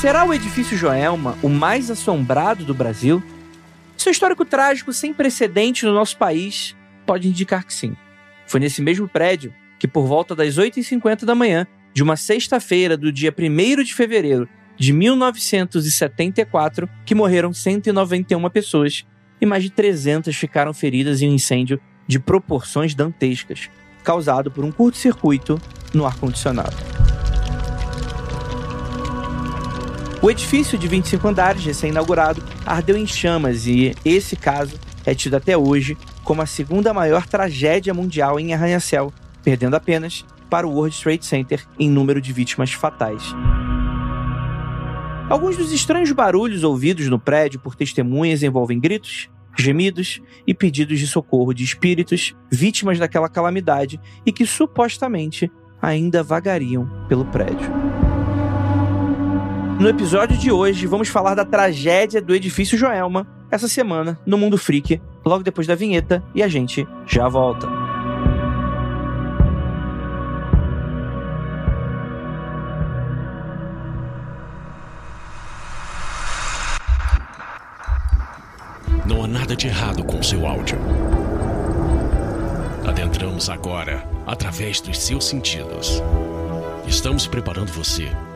Será o edifício Joelma o mais assombrado do Brasil? Seu histórico trágico sem precedente no nosso país pode indicar que sim. Foi nesse mesmo prédio que, por volta das 8h50 da manhã de uma sexta-feira do dia 1 de fevereiro de 1974, que morreram 191 pessoas e mais de 300 ficaram feridas em um incêndio de proporções dantescas, causado por um curto-circuito no ar-condicionado. O edifício de 25 andares, recém-inaugurado, ardeu em chamas e esse caso é tido até hoje como a segunda maior tragédia mundial em arranha-céu, perdendo apenas para o World Trade Center em número de vítimas fatais. Alguns dos estranhos barulhos ouvidos no prédio por testemunhas envolvem gritos, gemidos e pedidos de socorro de espíritos vítimas daquela calamidade e que supostamente ainda vagariam pelo prédio. No episódio de hoje, vamos falar da tragédia do edifício Joelma, essa semana, no Mundo Freak, logo depois da vinheta, e a gente já volta. Não há nada de errado com seu áudio. Adentramos agora através dos seus sentidos. Estamos preparando você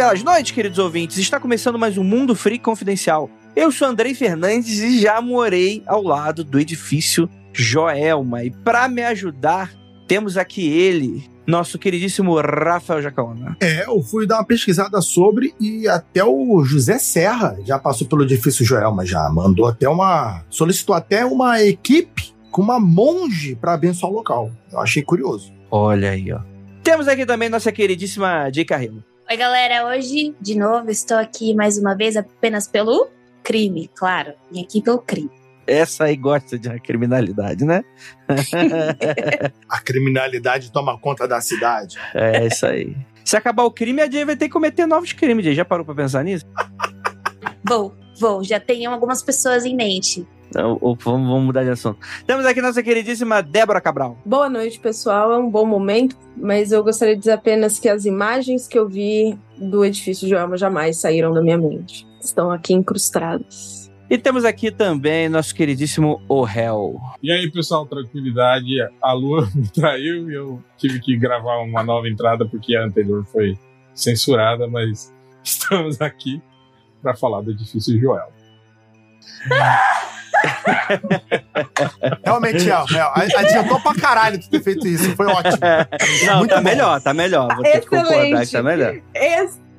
Belas noites, queridos ouvintes. Está começando mais um Mundo Freak Confidencial. Eu sou Andrei Fernandes e já morei ao lado do edifício Joelma. E para me ajudar, temos aqui ele, nosso queridíssimo Rafael Jacaona. É, eu fui dar uma pesquisada sobre e até o José Serra já passou pelo edifício Joelma, já mandou até uma. solicitou até uma equipe com uma monge para abençoar o local. Eu achei curioso. Olha aí, ó. Temos aqui também nossa queridíssima Jay Carrillo. Oi, galera. Hoje, de novo, estou aqui mais uma vez apenas pelo crime, claro. Vim aqui pelo crime. Essa aí gosta de criminalidade, né? a criminalidade toma conta da cidade. É isso aí. Se acabar o crime, a Jay vai ter que cometer novos crimes. Jay. Já parou pra pensar nisso? Vou, vou. Já tenho algumas pessoas em mente. Então, vamos, vamos mudar de assunto. Temos aqui nossa queridíssima Débora Cabral. Boa noite, pessoal. É um bom momento, mas eu gostaria de dizer apenas que as imagens que eu vi do edifício de Alma jamais saíram da minha mente. Estão aqui incrustadas. E temos aqui também nosso queridíssimo Ohel. E aí, pessoal, tranquilidade. A lua me traiu e eu tive que gravar uma nova entrada porque a anterior foi censurada, mas estamos aqui para falar do edifício Joel. Realmente, é, é, adiantou pra caralho tu ter feito isso. Foi ótimo. Não, Muito tá bom. melhor, tá melhor. Vou ter Excelente. que concordar que tá melhor. Excelente.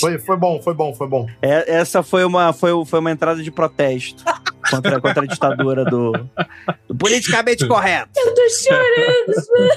Foi, foi bom, foi bom, foi bom. É, essa foi uma, foi, foi uma entrada de protesto contra, contra a ditadura do, do politicamente correto. Eu tô chorando.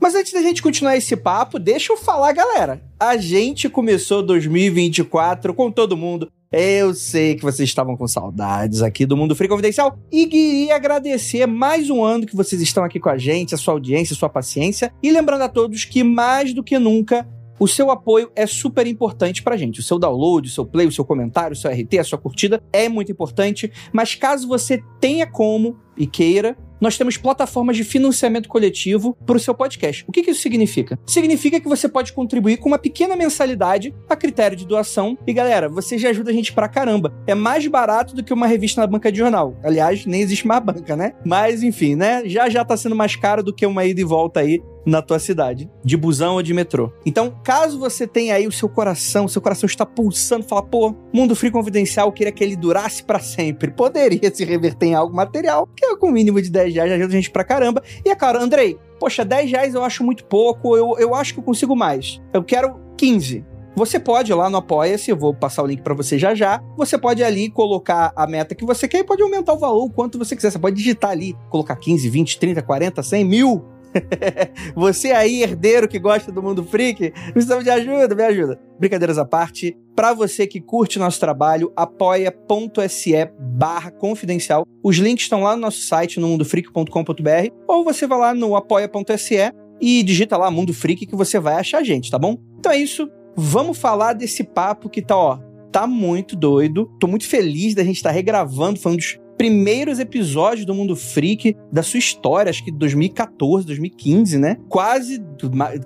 Mas antes da gente continuar esse papo, deixa eu falar, galera. A gente começou 2024 com todo mundo eu sei que vocês estavam com saudades aqui do Mundo Free Confidencial e queria agradecer mais um ano que vocês estão aqui com a gente, a sua audiência, a sua paciência. E lembrando a todos que mais do que nunca o seu apoio é super importante pra gente. O seu download, o seu play, o seu comentário, o seu RT, a sua curtida é muito importante. Mas caso você tenha como e queira, nós temos plataformas de financiamento coletivo para o seu podcast. O que, que isso significa? Significa que você pode contribuir com uma pequena mensalidade a critério de doação. E galera, você já ajuda a gente pra caramba. É mais barato do que uma revista na banca de jornal. Aliás, nem existe mais banca, né? Mas enfim, né? Já já tá sendo mais caro do que uma ida e volta aí na tua cidade, de busão ou de metrô. Então, caso você tenha aí o seu coração, seu coração está pulsando, fala, pô, Mundo Free Confidencial, eu queria que ele durasse para sempre. Poderia se reverter em algo material, que é com um mínimo de 10 reais ajuda a gente pra caramba. E é claro, Andrei, poxa, 10 reais eu acho muito pouco, eu, eu acho que eu consigo mais. Eu quero 15. Você pode ir lá no Apoia-se, eu vou passar o link para você já já. Você pode ali colocar a meta que você quer e pode aumentar o valor o quanto você quiser. Você pode digitar ali, colocar 15, 20, 30, 40, 100, mil Você aí, herdeiro que gosta do mundo freak, precisamos de ajuda, me ajuda. Brincadeiras à parte, para você que curte nosso trabalho, apoia.se barra confidencial. Os links estão lá no nosso site, no mundofreak.com.br, ou você vai lá no apoia.se e digita lá Mundo Freak que você vai achar a gente, tá bom? Então é isso, vamos falar desse papo que tá, ó, tá muito doido. Tô muito feliz da gente estar tá regravando, foi um dos primeiros episódios do Mundo Freak da sua história, acho que 2014, 2015, né? Quase,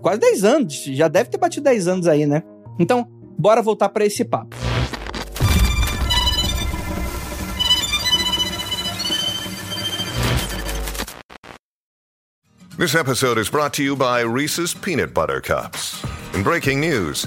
quase 10 anos, já deve ter batido 10 anos aí, né? Então, bora voltar para esse papo. This episode is brought to you by Reese's Peanut Butter Cups. In breaking news,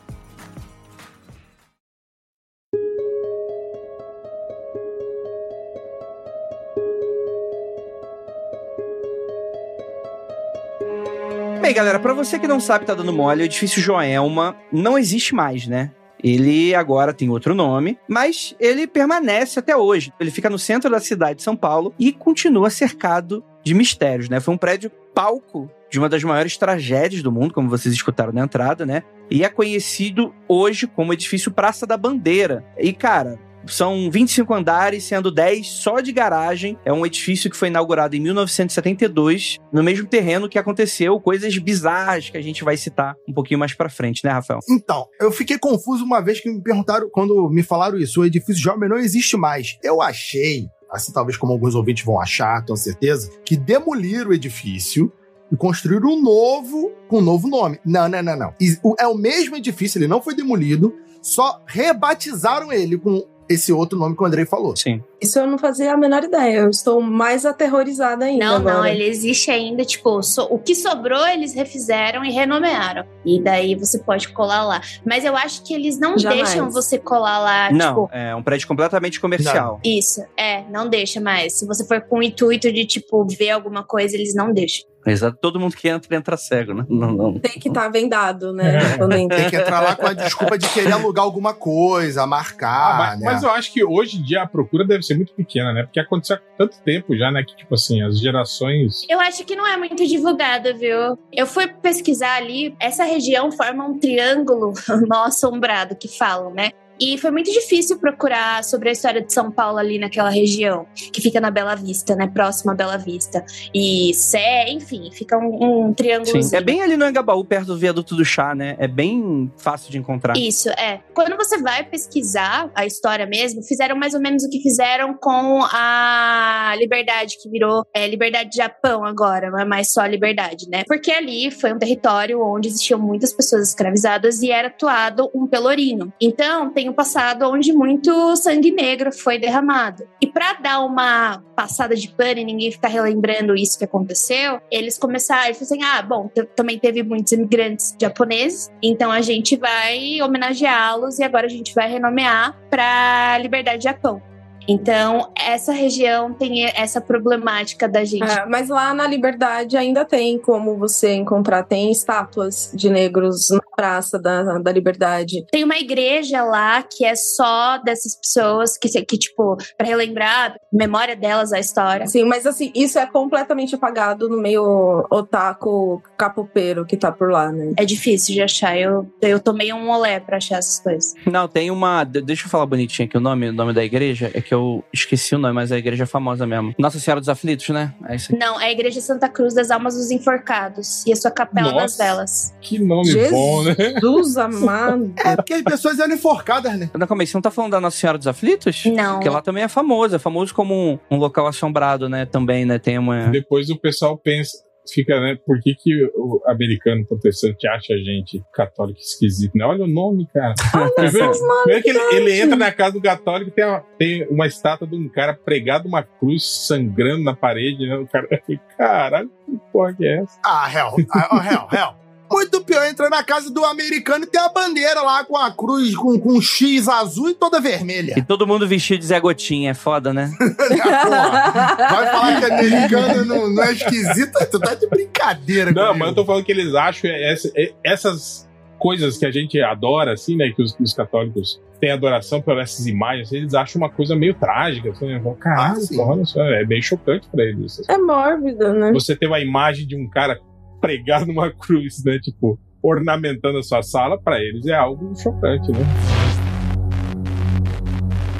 Bem, galera, para você que não sabe, tá dando mole, o edifício Joelma não existe mais, né? Ele agora tem outro nome, mas ele permanece até hoje. Ele fica no centro da cidade de São Paulo e continua cercado de mistérios, né? Foi um prédio palco de uma das maiores tragédias do mundo, como vocês escutaram na entrada, né? E é conhecido hoje como edifício Praça da Bandeira. E, cara, são 25 andares, sendo 10 só de garagem. É um edifício que foi inaugurado em 1972, no mesmo terreno que aconteceu coisas bizarras que a gente vai citar um pouquinho mais para frente, né, Rafael? Então, eu fiquei confuso uma vez que me perguntaram, quando me falaram isso, o edifício Jovem não existe mais. Eu achei, assim talvez como alguns ouvintes vão achar, tenho certeza, que demoliram o edifício e construíram um novo com um novo nome. Não, não, não, não. É o mesmo edifício, ele não foi demolido, só rebatizaram ele com esse outro nome que o Andrei falou. Sim. Isso eu não fazia a menor ideia. Eu estou mais aterrorizada ainda. Não, agora. não, ele existe ainda. Tipo, so, o que sobrou eles refizeram e renomearam. E daí você pode colar lá. Mas eu acho que eles não Jamais. deixam você colar lá. Não, tipo, é um prédio completamente comercial. Isso, é, não deixa mais. Se você for com o intuito de, tipo, ver alguma coisa, eles não deixam. Exato. Todo mundo que entra, entra cego, né? Não, não. Tem que estar vendado, né? Entra. Tem que entrar lá com a desculpa de querer alugar alguma coisa, marcar, Ah, mas, né? mas eu acho que hoje em dia a procura deve ser muito pequena, né? Porque aconteceu há tanto tempo já, né? Que, tipo assim, as gerações. Eu acho que não é muito divulgada, viu? Eu fui pesquisar ali, essa região forma um triângulo mal assombrado que falam, né? E foi muito difícil procurar sobre a história de São Paulo ali naquela região, que fica na Bela Vista, né? Próxima à Bela Vista. E Sé, enfim, fica um, um triângulo. Sim. É bem ali no Engabaú, perto do viaduto do chá, né? É bem fácil de encontrar. Isso, é. Quando você vai pesquisar a história mesmo, fizeram mais ou menos o que fizeram com a Liberdade, que virou é, Liberdade Japão agora, não é mais só Liberdade, né? Porque ali foi um território onde existiam muitas pessoas escravizadas e era atuado um pelourinho. Então, tem um passado onde muito sangue negro foi derramado. E para dar uma passada de pano e ninguém ficar relembrando isso que aconteceu, eles começaram, eles assim, ah, bom, também teve muitos imigrantes japoneses, então a gente vai homenageá-los e agora a gente vai renomear para Liberdade Japão. Então, essa região tem essa problemática da gente. É, mas lá na Liberdade ainda tem como você encontrar, tem estátuas de negros na Praça da, da Liberdade. Tem uma igreja lá que é só dessas pessoas que, que tipo, para relembrar a memória delas a história. Sim, mas assim, isso é completamente apagado no meio otaku capopeiro que tá por lá, né? É difícil de achar. Eu, eu tomei um olé pra achar essas coisas. Não, tem uma. de- Deixa eu falar bonitinho aqui o nome, o nome da igreja. É que eu esqueci o nome, mas a igreja é famosa mesmo. Nossa Senhora dos Aflitos, né? É isso aqui. Não, é a Igreja Santa Cruz das Almas dos Enforcados. E a sua capela das Nossa. velas. Que nome bom, né? Jesus amado. É porque as pessoas eram enforcadas, né? Não, calma aí, você não tá falando da Nossa Senhora dos Aflitos? Não. Porque lá também é famoso, é famoso como um, um local assombrado, né? Também, né? Tem uma. Depois o pessoal pensa, fica, né? Por que, que o americano protestante acha a gente católico esquisito, né? Olha o nome, cara. Primeiro que ele, ele entra na casa do católico e tem uma, tem uma estátua de um cara pregado uma cruz sangrando na parede, né? O cara, caralho, que porra que é essa? Ah, Hel, ah, oh, Hel, Hel. Muito pior, entra na casa do americano e tem a bandeira lá com a cruz, com, com um X azul e toda vermelha. E todo mundo vestido de Zé Gotinha, é foda, né? Porra, vai falar que americano não, não é esquisito? Tu tá de brincadeira Não, comigo. mas eu tô falando que eles acham essa- essas coisas que a gente adora, assim, né? Que os, os católicos têm adoração por essas imagens, eles acham uma coisa meio trágica, assim, né? Caralho, Ah, porra, é bem chocante pra eles. É mórbido, né? Você ter uma imagem de um cara pregado numa cruz, né? Tipo, ornamentando a sua sala, pra eles é algo chocante, né?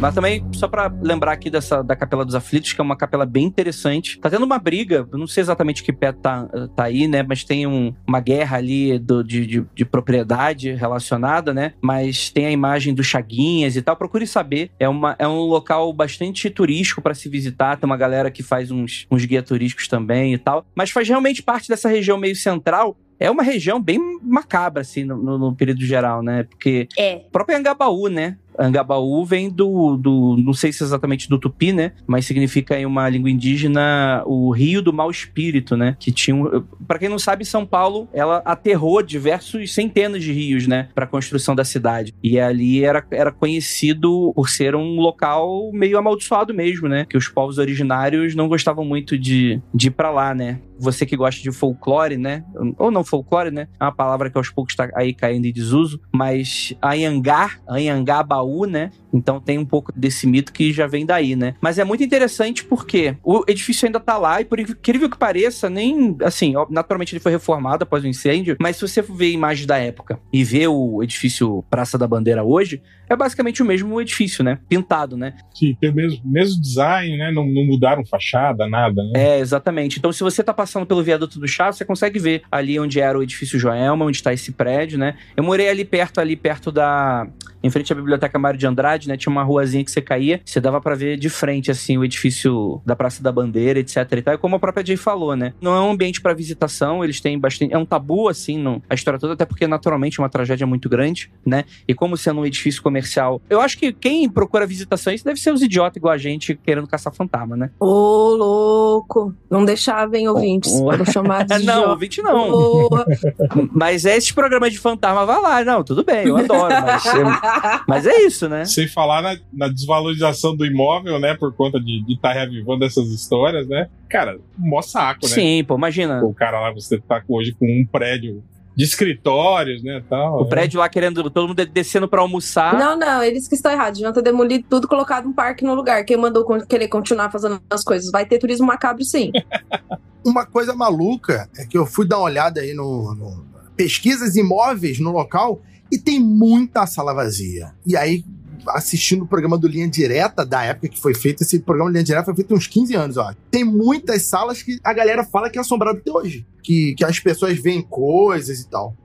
Mas também, só pra lembrar aqui dessa da Capela dos Aflitos, que é uma capela bem interessante. Tá tendo uma briga, não sei exatamente que pé tá, tá aí, né? Mas tem um- uma guerra ali do- de, de- de propriedade relacionada, né? Mas tem a imagem do Chaguinhas e tal. Procure saber. É, uma, é um local bastante turístico pra se visitar. Tem uma galera que faz uns, uns guia turísticos também e tal. Mas faz realmente parte dessa região meio central. É uma região bem macabra, assim, no, no- no período geral, né? Porque É. o próprio Angabaú, né? Angabaú vem do, do. Não sei se exatamente do tupi, né? Mas significa em uma língua indígena o rio do mau espírito, né? Que tinha. Um, para quem não sabe, São Paulo, ela aterrou diversos centenas de rios, né? Pra construção da cidade. E ali era, era conhecido por ser um local meio amaldiçoado mesmo, né? Que os povos originários não gostavam muito de, de ir pra lá, né? Você que gosta de folclore, né? Ou não folclore, né? É uma palavra que aos poucos tá aí caindo em desuso. Mas Anhangá, Anhangabaú, né? Então tem um pouco desse mito que já vem daí, né? Mas é muito interessante porque o edifício ainda tá lá e por incrível que pareça, nem assim, naturalmente ele foi reformado após o incêndio, mas se você ver imagens da época e ver o edifício Praça da Bandeira hoje, é basicamente o mesmo edifício, né? Pintado, né? Sim, tem o mesmo, mesmo design, né? Não, não mudaram fachada, nada, né? É, exatamente. Então, se você tá passando pelo viaduto do Chá, você consegue ver ali onde era o edifício Joelma, onde tá esse prédio, né? Eu morei ali perto, ali perto da. Em frente à Biblioteca Mário de Andrade, né? Tinha uma ruazinha que você caía, você dava pra ver de frente, assim, o edifício da Praça da Bandeira, etc e tal. E como a própria Jay falou, né? Não é um ambiente pra visitação, eles têm bastante. É um tabu, assim, não... a história toda, até porque naturalmente é uma tragédia muito grande, né? E como sendo um edifício comercial. Eu acho que quem procura visitações deve ser os idiotas igual a gente querendo caçar fantasma, né? Ô, louco. Não deixavem ouvintes. Ô, ô. Foram chamados de não, idiota. ouvinte não. Porra. Mas é esses programas de fantasma, vai lá. Não, tudo bem, eu adoro. Mas, é- mas é isso, né? Sem falar na, na desvalorização do imóvel, né? Por conta de estar reavivando essas histórias, né? Cara, mó saco, né? Sim, pô, imagina. O cara lá, você tá hoje com um prédio de escritórios, né? Tal, O prédio lá querendo, todo mundo descendo pra almoçar. Não, não, eles que estão errados. Deviam ter demolido tudo, colocado um parque no lugar. Quem mandou querer continuar fazendo as coisas? Vai ter turismo macabro, sim. Uma coisa maluca é que eu fui dar uma olhada aí no, no- pesquisas imóveis no local e tem muita sala vazia. E aí, assistindo o programa do Linha Direta, da época que foi feito, esse programa Linha Direta foi feito uns 15 anos, ó. Tem muitas salas que a galera fala que é assombrado até hoje. Que, que as pessoas veem coisas e tal.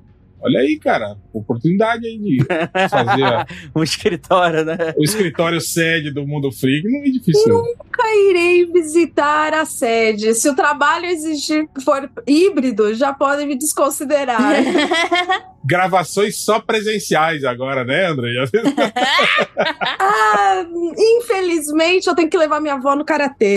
Olha aí, cara, oportunidade aí de fazer a- um escritório, né? o escritório sede do Mundo Freak não é difícil. Nunca irei visitar a sede. Se o trabalho exigir for híbrido, já podem me desconsiderar. Gravações só presenciais agora, né, André? ah, infelizmente, eu tenho que levar minha avó no karatê.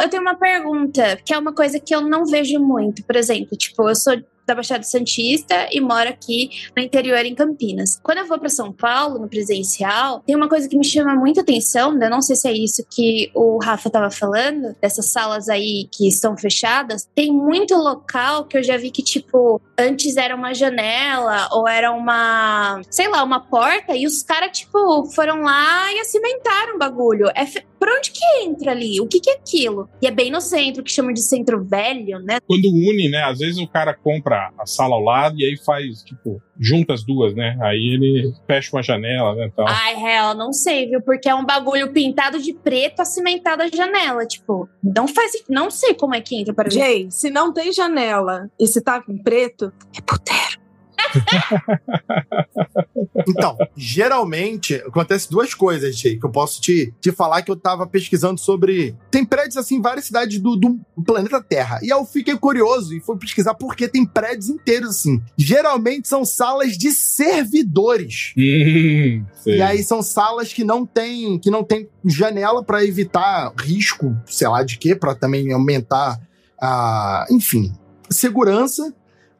Eu tenho uma pergunta, que é uma coisa que eu não vejo muito. Por exemplo, tipo, eu sou da Baixada Santista e moro aqui no interior em Campinas. Quando eu vou para São Paulo, no presencial, tem uma coisa que me chama muita atenção, né? não sei se é isso que o Rafa tava falando, dessas salas aí que estão fechadas. Tem muito local que eu já vi que, tipo, antes era uma janela ou era uma, sei lá, uma porta e os caras, tipo, foram lá e acimentaram o bagulho. É fe... Por onde que entra ali? O que que é aquilo? E é bem no centro, que chamam de centro velho, né? Quando une, né? Às vezes o cara compra a sala ao lado e aí faz, tipo, junta as duas, né? Aí ele fecha uma janela, né? Tal. Ai, real, não sei, viu? Porque é um bagulho pintado de preto, acimentado a janela. Tipo, não faz. Não sei como é que entra para mim. Jay, se não tem janela e se tá com preto, é puteiro. Então, geralmente, acontece duas coisas, Jay, que eu posso te, te falar que eu tava pesquisando sobre. Tem prédios assim em várias cidades do, do planeta Terra. E eu fiquei curioso e fui pesquisar porque tem prédios inteiros assim. Geralmente são salas de servidores. Hum. E aí são salas que não tem, que não tem janela para evitar risco, sei lá de quê, para também aumentar a, enfim, segurança.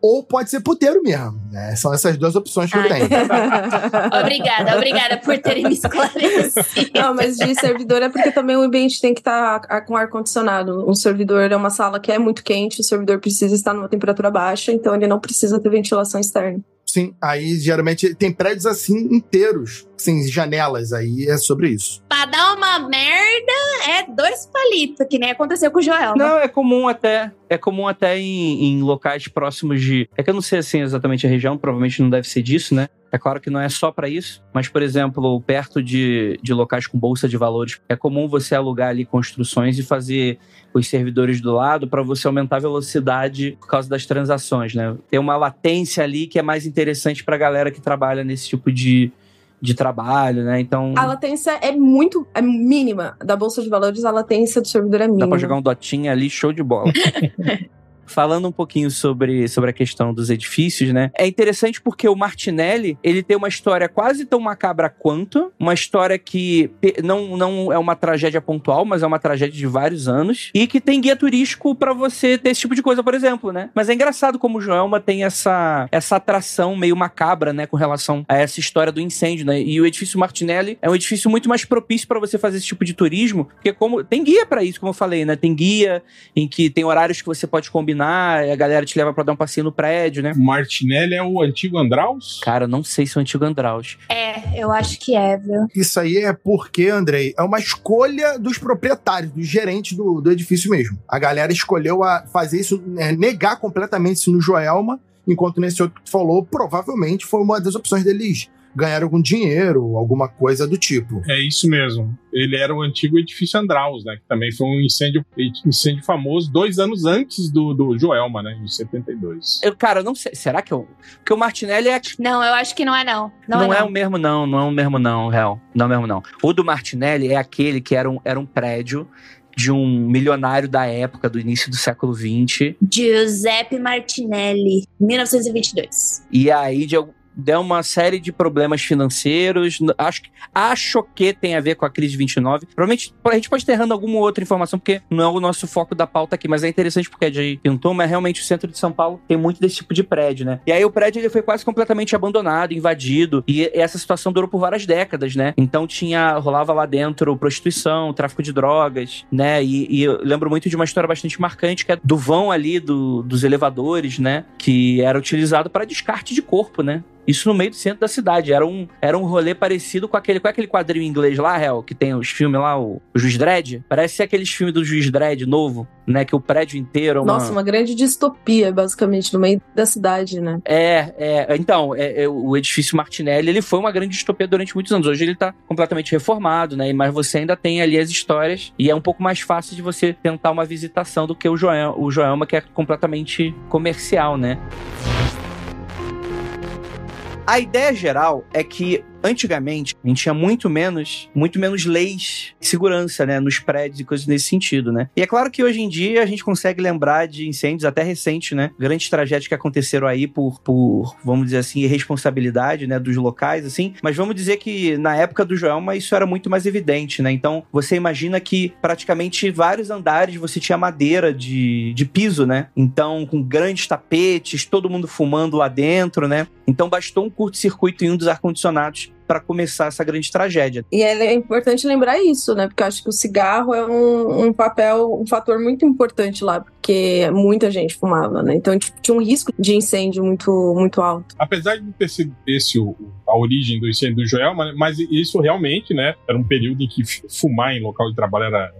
Ou pode ser puteiro mesmo. Né? São essas duas opções que eu tenho. obrigada, obrigada por terem me esclarecido. Não, mas de servidor é porque também o ambiente tem que estar tá com ar-condicionado. Um servidor é uma sala que é muito quente, o servidor precisa estar numa temperatura baixa, então ele não precisa ter ventilação externa. Sim, aí geralmente tem prédios assim inteiros, sem janelas, aí é sobre isso. Pra dar uma merda, é dois palitos, que nem aconteceu com o Joel. Né? Não, é comum até. É comum até em, em locais próximos de. É que eu não sei assim exatamente a região, provavelmente não deve ser disso, né? É claro que não é só para isso, mas, por exemplo, perto de, de locais com bolsa de valores, é comum você alugar ali construções e fazer os servidores do lado para você aumentar a velocidade por causa das transações, né? Tem uma latência ali que é mais interessante para a galera que trabalha nesse tipo de, de trabalho, né? Então. A latência é muito é mínima. Da Bolsa de Valores, a latência do servidor é mínima. Dá pra jogar um dotinha ali, show de bola. falando um pouquinho sobre, sobre a questão dos edifícios, né? É interessante porque o Martinelli, ele tem uma história quase tão macabra quanto, uma história que não, não é uma tragédia pontual, mas é uma tragédia de vários anos, e que tem guia turístico para você ter esse tipo de coisa, por exemplo, né? Mas é engraçado como o Joelma tem essa, essa atração meio macabra, né, com relação a essa história do incêndio, né? E o edifício Martinelli é um edifício muito mais propício para você fazer esse tipo de turismo, porque como tem guia para isso, como eu falei, né? Tem guia em que tem horários que você pode combinar a galera te leva pra dar um passeio no prédio, né? Martinelli é o antigo Andraus? Cara, não sei se é o antigo Andraus. É, eu acho que é, viu? Isso aí é porque, Andrei, é uma escolha dos proprietários, dos gerentes do, do edifício mesmo. A galera escolheu a fazer isso, é, negar completamente isso no Joelma, enquanto nesse outro que falou, provavelmente foi uma das opções deles ganhar algum dinheiro, alguma coisa do tipo. É isso mesmo. Ele era o antigo edifício Andraus, né? Que também foi um incêndio, incêndio famoso dois anos antes do, do Joelma, né? Em 72. Eu, cara, não sei. Será que eu. Porque o Martinelli é. Não, eu acho que não é, não. Não, não é, é o mesmo, não. Não é o mesmo, não, real. Não é o mesmo, não. O do Martinelli é aquele que era um, era um prédio de um milionário da época, do início do século XX. Giuseppe Martinelli, 1922. E aí, de, deu uma série de problemas financeiros. Acho, acho que tem a ver com a crise de 29. Provavelmente a gente pode ter errando alguma outra informação, porque não é o nosso foco da pauta aqui, mas é interessante porque é de pintou, mas realmente o centro de São Paulo tem muito desse tipo de prédio, né? E aí o prédio ele foi quase completamente abandonado, invadido, e essa situação durou por várias décadas, né? Então tinha, rolava lá dentro prostituição, tráfico de drogas, né? E, e eu lembro muito de uma história bastante marcante, que é do vão ali do, dos elevadores, né? Que era utilizado para descarte de corpo, né? Isso no meio do centro da cidade. Era um, era um rolê parecido com aquele. Qual é aquele quadrinho inglês lá, Hel? Que tem os filmes lá, o, o Juiz Dredd? Parece ser aqueles filmes do Juiz Dredd novo, né? Que o prédio inteiro. É uma... Nossa, uma grande distopia, basicamente, no meio da cidade, né? É, é. Então, é, é, o edifício Martinelli, ele foi uma grande distopia durante muitos anos. Hoje ele tá completamente reformado, né? Mas você ainda tem ali as histórias e é um pouco mais fácil de você tentar uma visitação do que o Joel, o Joelma, que é completamente comercial, né? A ideia geral é que antigamente a gente tinha muito menos, muito menos leis de segurança, né, nos prédios e coisas nesse sentido, né? E é claro que hoje em dia a gente consegue lembrar de incêndios até recentes, né? Grandes tragédias que aconteceram aí por, por vamos dizer assim, irresponsabilidade, né, dos locais, assim. Mas vamos dizer que na época do Joelma isso era muito mais evidente, né? Então você imagina que praticamente vários andares você tinha madeira de, de piso, né? Então com grandes tapetes, todo mundo fumando lá dentro, né? Então bastou um curto-circuito em um dos ar-condicionados para começar essa grande tragédia. E é importante lembrar isso, né? Porque eu acho que o cigarro é um, um papel, um fator muito importante lá, porque muita gente fumava, né? Então tipo, tinha um risco de incêndio muito, muito alto. Apesar de ter sido esse a origem do incêndio do Joel, mas isso realmente, né? Era um período em que fumar em local de trabalho era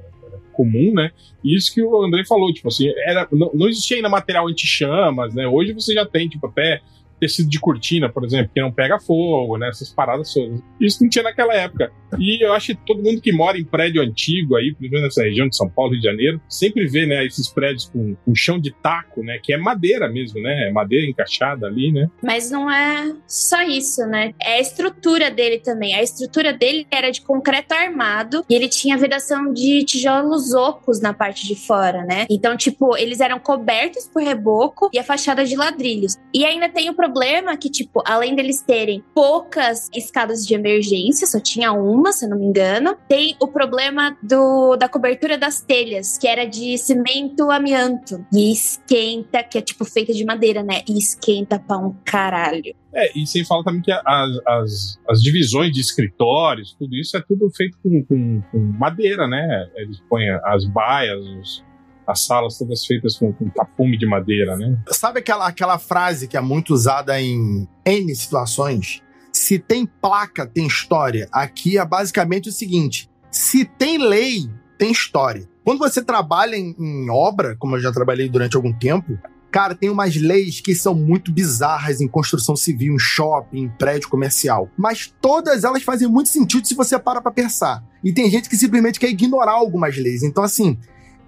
comum, né? Isso que o André falou, tipo assim, era, não, não existia ainda material anti-chamas, né? Hoje você já tem, tipo, até tecido de cortina, por exemplo, que não pega fogo, né? Essas paradas todas. Isso não tinha naquela época. E eu acho que todo mundo que mora em prédio antigo aí, principalmente nessa região de São Paulo, Rio de Janeiro, sempre vê, né, esses prédios com, com chão de taco, né? Que é madeira mesmo, né? É madeira encaixada ali, né? Mas não é só isso, né? É a estrutura dele também. A estrutura dele era de concreto armado e ele tinha vedação de tijolos ocos na parte de fora, né? Então, tipo, eles eram cobertos por reboco e a fachada de ladrilhos. E ainda tem o problema que, tipo, além deles terem poucas escadas de emergência, só tinha uma, se eu não me engano, tem o problema do, da cobertura das telhas, que era de cimento amianto. E esquenta, que é tipo feita de madeira, né? E esquenta pra um caralho. É, e sem falar também que as, as, as divisões de escritórios, tudo isso é tudo feito com, com, com madeira, né? Eles põem as baias, os, as salas todas feitas com, com tapume de madeira, né? Sabe aquela, aquela frase que é muito usada em N situações? Se tem placa, tem história. Aqui é basicamente o seguinte: se tem lei, tem história. Quando você trabalha em, em obra, como eu já trabalhei durante algum tempo, Cara, tem umas leis que são muito bizarras em construção civil, em shopping, em prédio comercial. Mas todas elas fazem muito sentido se você para pra pensar. E tem gente que simplesmente quer ignorar algumas leis. Então, assim,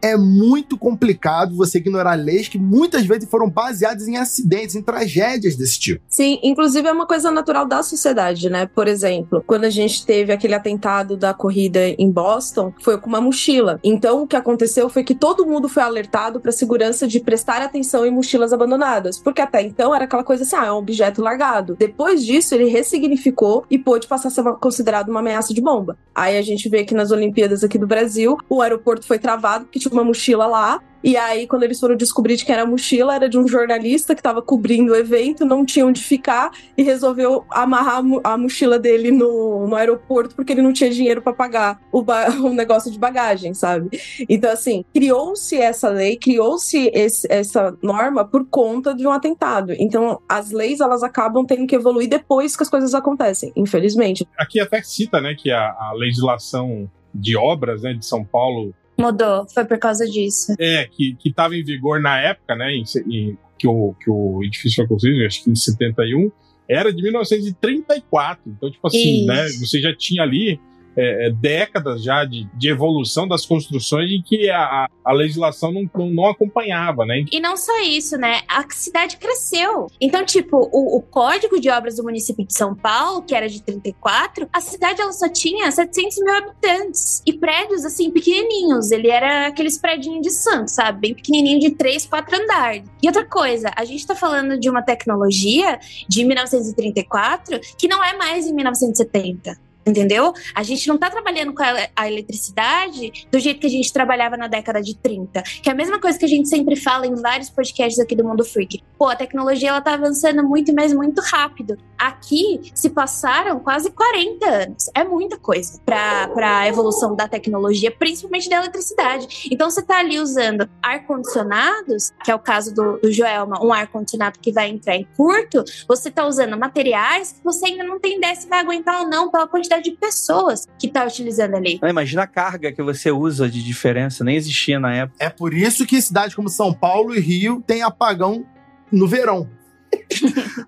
é muito complicado você ignorar leis que muitas vezes foram baseadas em acidentes, em tragédias desse tipo. Sim, inclusive é uma coisa natural da sociedade, né? Por exemplo, quando a gente teve aquele atentado da corrida em Boston, foi com uma mochila. Então, o que aconteceu foi que todo mundo foi alertado para a segurança de prestar atenção em mochilas abandonadas, porque até então era aquela coisa assim, ah, é um objeto largado. Depois disso, ele ressignificou e pôde passar a ser considerado uma ameaça de bomba. Aí a gente vê que nas Olimpíadas aqui do Brasil, o aeroporto foi travado porque uma mochila lá. E aí, quando eles foram descobrir de que era a mochila, era de um jornalista que estava cobrindo o evento, não tinha onde ficar e resolveu amarrar a mochila dele no, no aeroporto porque ele não tinha dinheiro para pagar o, o, negócio de bagagem, sabe? Então, assim, criou-se essa lei, criou-se essa norma por conta de um atentado. Então, as leis, elas acabam tendo que evoluir depois que as coisas acontecem, infelizmente. Aqui até cita, né, que a, a legislação de obras né, de São Paulo Mudou, foi por causa disso. É, que estava em vigor na época, né, em, em, que, o, que o edifício foi construído, acho que em 71, era de 1934. Então, tipo assim, né, Isso. né, você já tinha ali é, é, décadas já de, de, evolução das construções em que a, a legislação não, não, não, acompanhava, né? E não só isso, né? A cidade cresceu. Então, tipo, o, o, Código de Obras do município de São Paulo, que era de 34, a cidade ela só tinha 700 mil habitantes. E prédios, assim, pequenininhos. Ele era aqueles prédios de santo, sabe? Bem pequenininho, de 3, 4 andares. E outra coisa, a gente tá falando de uma tecnologia de 1934 que não é mais em 1970 entendeu? A gente não está trabalhando com a, eletricidade do jeito que a gente trabalhava na década de 30, que é a mesma coisa que a gente sempre fala em vários podcasts aqui do Mundo Freak. Pô, a tecnologia ela tá avançando muito, mas muito rápido. Aqui se passaram quase 40 anos. É muita coisa para a evolução da tecnologia, principalmente da eletricidade. Então você tá ali usando ar-condicionados, que é o caso do, do Joelma, um ar-condicionado que vai entrar em curto, você tá usando materiais que você ainda não tem ideia se vai aguentar ou não pela quantidade quantidade de pessoas que tá utilizando ali. imagina a carga que você usa de diferença, nem existia na época. É por isso que cidades como São Paulo e Rio tem apagão no verão.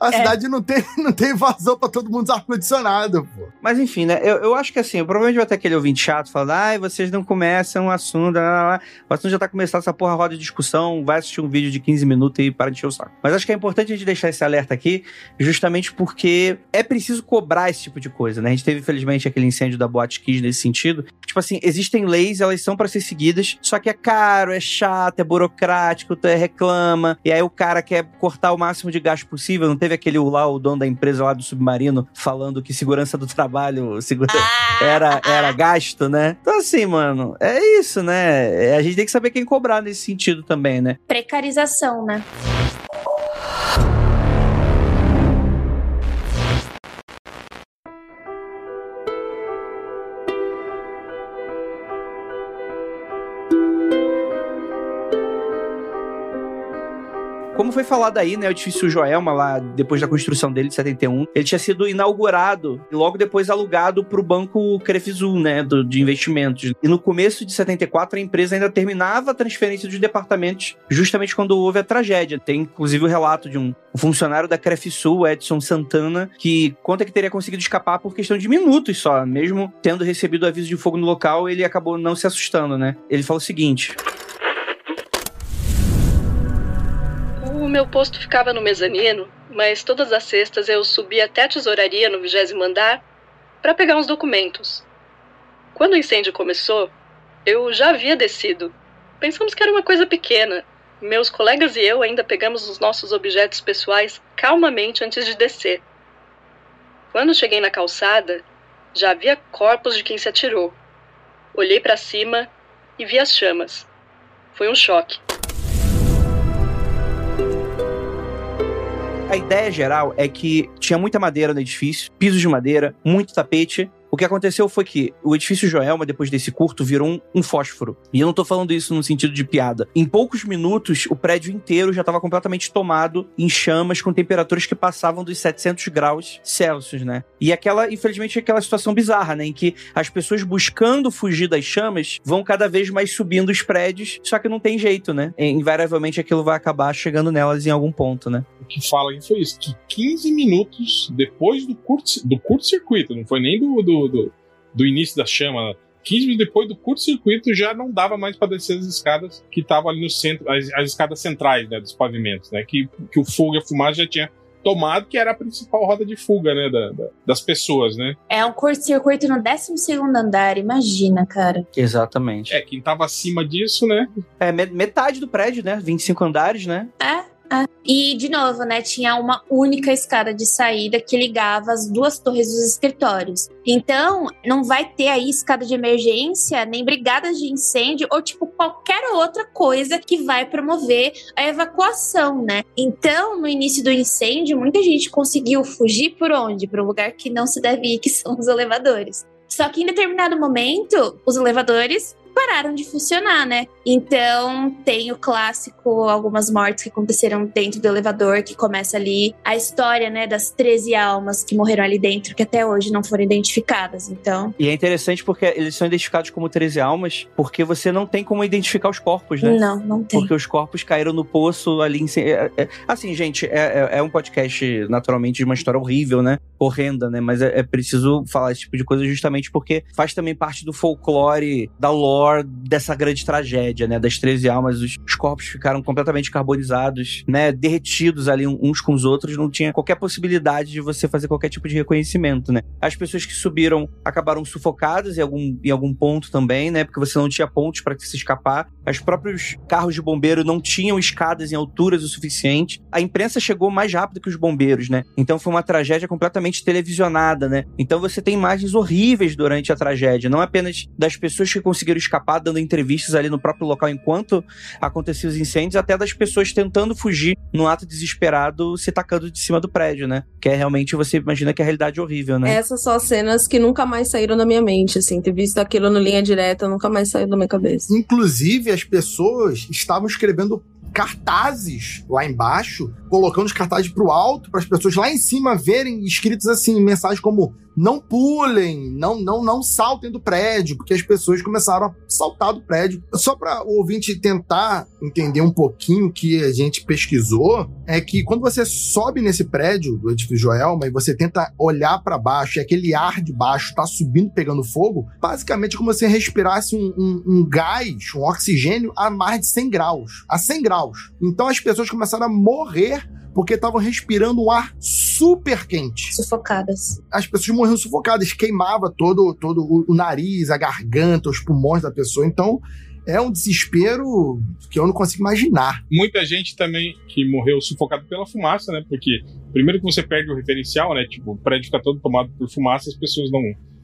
A é. cidade não, tem, não tem vazão pra todo mundo usar ar-condicionado, pô. Mas enfim, né? Eu, eu acho que assim, provavelmente vai ter aquele ouvinte chato falando, ai, vocês não começam o assunto, o assunto já tá começando essa porra roda de discussão, vai assistir um vídeo de 15 minutos e para de encher o saco. Mas acho que é importante a gente deixar esse alerta aqui, justamente porque é preciso cobrar esse tipo de coisa, né? A gente teve, infelizmente, aquele incêndio da Boate Kiss nesse sentido. Tipo assim, existem leis, elas são para ser seguidas, só que é caro, é chato, é burocrático, tu é reclama, e aí o cara quer cortar o máximo de gasto possível. Não teve aquele lá, o dono da empresa lá do submarino, falando que segurança do trabalho segura... Ah! era, era gasto, né? Então, assim, mano, é isso, né? É, a gente tem que saber quem cobrar nesse sentido também, né? Precarização, né? Como foi falado aí, né, o edifício Joelma, lá depois da construção dele, de 71, ele tinha sido inaugurado e logo depois alugado para o banco Crefisul, né, do, de investimentos. E no começo de 74, a empresa ainda terminava a transferência dos departamentos, justamente quando houve a tragédia. Tem inclusive o relato de um, funcionário da Crefisul, Edson Santana, que conta que teria conseguido escapar por questão de minutos só, mesmo tendo recebido aviso de fogo no local, ele acabou não se assustando, né? Ele falou o seguinte: meu posto ficava no mezanino, mas todas as sextas eu subia até a tesouraria no vigésimo andar para pegar uns documentos. Quando o incêndio começou, eu já havia descido. Pensamos que era uma coisa pequena, Meus colegas e eu ainda pegamos os nossos objetos pessoais calmamente antes de descer. Quando cheguei na calçada, já havia corpos de quem se atirou. Olhei para cima e vi as chamas. Foi um choque. A ideia geral é que tinha muita madeira no edifício, pisos de madeira, muito tapete, o que aconteceu foi que o edifício Joelma, depois desse curto, virou um, um, fósforo. E eu não tô falando isso no sentido de piada. Em poucos minutos, o prédio inteiro já estava completamente tomado em chamas com temperaturas que passavam dos 700 graus Celsius, né? E aquela, infelizmente, aquela situação bizarra, né? Em que as pessoas buscando fugir das chamas vão cada vez mais subindo os prédios, só que não tem jeito, né? E, invariavelmente aquilo vai acabar chegando nelas em algum ponto, né? O que fala aí foi isso, que 15 minutos depois do curto-circuito, do curto não foi nem do, do do, do, início da chama, 15 minutos depois do curto-circuito já não dava mais para descer as escadas que estavam ali no centro, as, as, escadas centrais né, dos pavimentos, né? Que, que o fogo e a fumaça já tinha tomado, que era a principal roda de fuga, né, da, da, das pessoas, né? É um curto-circuito no 12 andar, imagina, cara. Exatamente. É, quem tava acima disso, né? É, metade do prédio, né? 25 andares, né? É. E, de novo, né, tinha uma única escada de saída que ligava as duas torres dos escritórios. Então, não vai ter aí escada de emergência, nem brigadas de incêndio, ou tipo qualquer outra coisa que vai promover a evacuação, né? Então, no início do incêndio, muita gente conseguiu fugir por onde? Para um lugar que não se deve ir, que são os elevadores. Só que em determinado momento, os elevadores pararam de funcionar, né? Então tem o clássico, algumas mortes que aconteceram dentro do elevador, que começa ali a história, né, das 13 almas que morreram ali dentro, que até hoje não foram identificadas. Então. E é interessante porque eles são identificados como 13 almas, porque você não tem como identificar os corpos, né? Não, não tem. Porque os corpos caíram no poço ali em. É, é, assim, gente, é, é, é, um podcast, naturalmente, de uma história horrível, né? Horrenda, né? Mas é, é preciso falar esse tipo de coisa justamente porque faz também parte do folclore, da lore dessa grande tragédia, né? Das 13 almas, os, os corpos ficaram completamente carbonizados, né? Derretidos ali uns com os outros, não tinha qualquer possibilidade de você fazer qualquer tipo de reconhecimento, né? As pessoas que subiram acabaram sufocadas em algum, em algum ponto também, né? Porque você não tinha pontes para se escapar. Os próprios carros de bombeiro não tinham escadas em alturas o suficiente. A imprensa chegou mais rápido que os bombeiros, né? Então foi uma tragédia completamente televisionada, né? Então você tem imagens horríveis durante a tragédia, não apenas das pessoas que conseguiram escapar escapar, dando entrevistas ali no próprio local enquanto aconteciam os incêndios, até das pessoas tentando fugir num ato desesperado, se tacando de cima do prédio, né? Que é realmente, você imagina que é a realidade horrível, né? Essas são as cenas que nunca mais saíram da minha mente, assim. Ter visto aquilo no linha direta nunca mais saiu da minha cabeça. Inclusive, as pessoas estavam escrevendo cartazes lá embaixo, colocando os cartazes pro alto, para as pessoas lá em cima verem escritos assim, mensagens como não pulem, não, não, não saltem do prédio, porque as pessoas começaram a saltar do prédio. Só para o ouvinte tentar entender um pouquinho que a gente pesquisou, é que quando você sobe nesse prédio do edifício Joelma e você tenta olhar para baixo e aquele ar de baixo tá subindo, pegando fogo, basicamente é como se respirasse um, um, um gás, um oxigênio a mais de 100 graus, a 100 graus. Então as pessoas começaram a morrer porque estavam respirando um ar super quente. Sufocadas. As pessoas morriam sufocadas, queimava todo, todo o, o nariz, a garganta, os pulmões da pessoa. Então, é um desespero que eu não consigo imaginar. Muita gente também que morreu sufocado pela fumaça, né? Porque primeiro que você perde o referencial, né? Tipo, o prédio fica todo tomado por fumaça, as pessoas não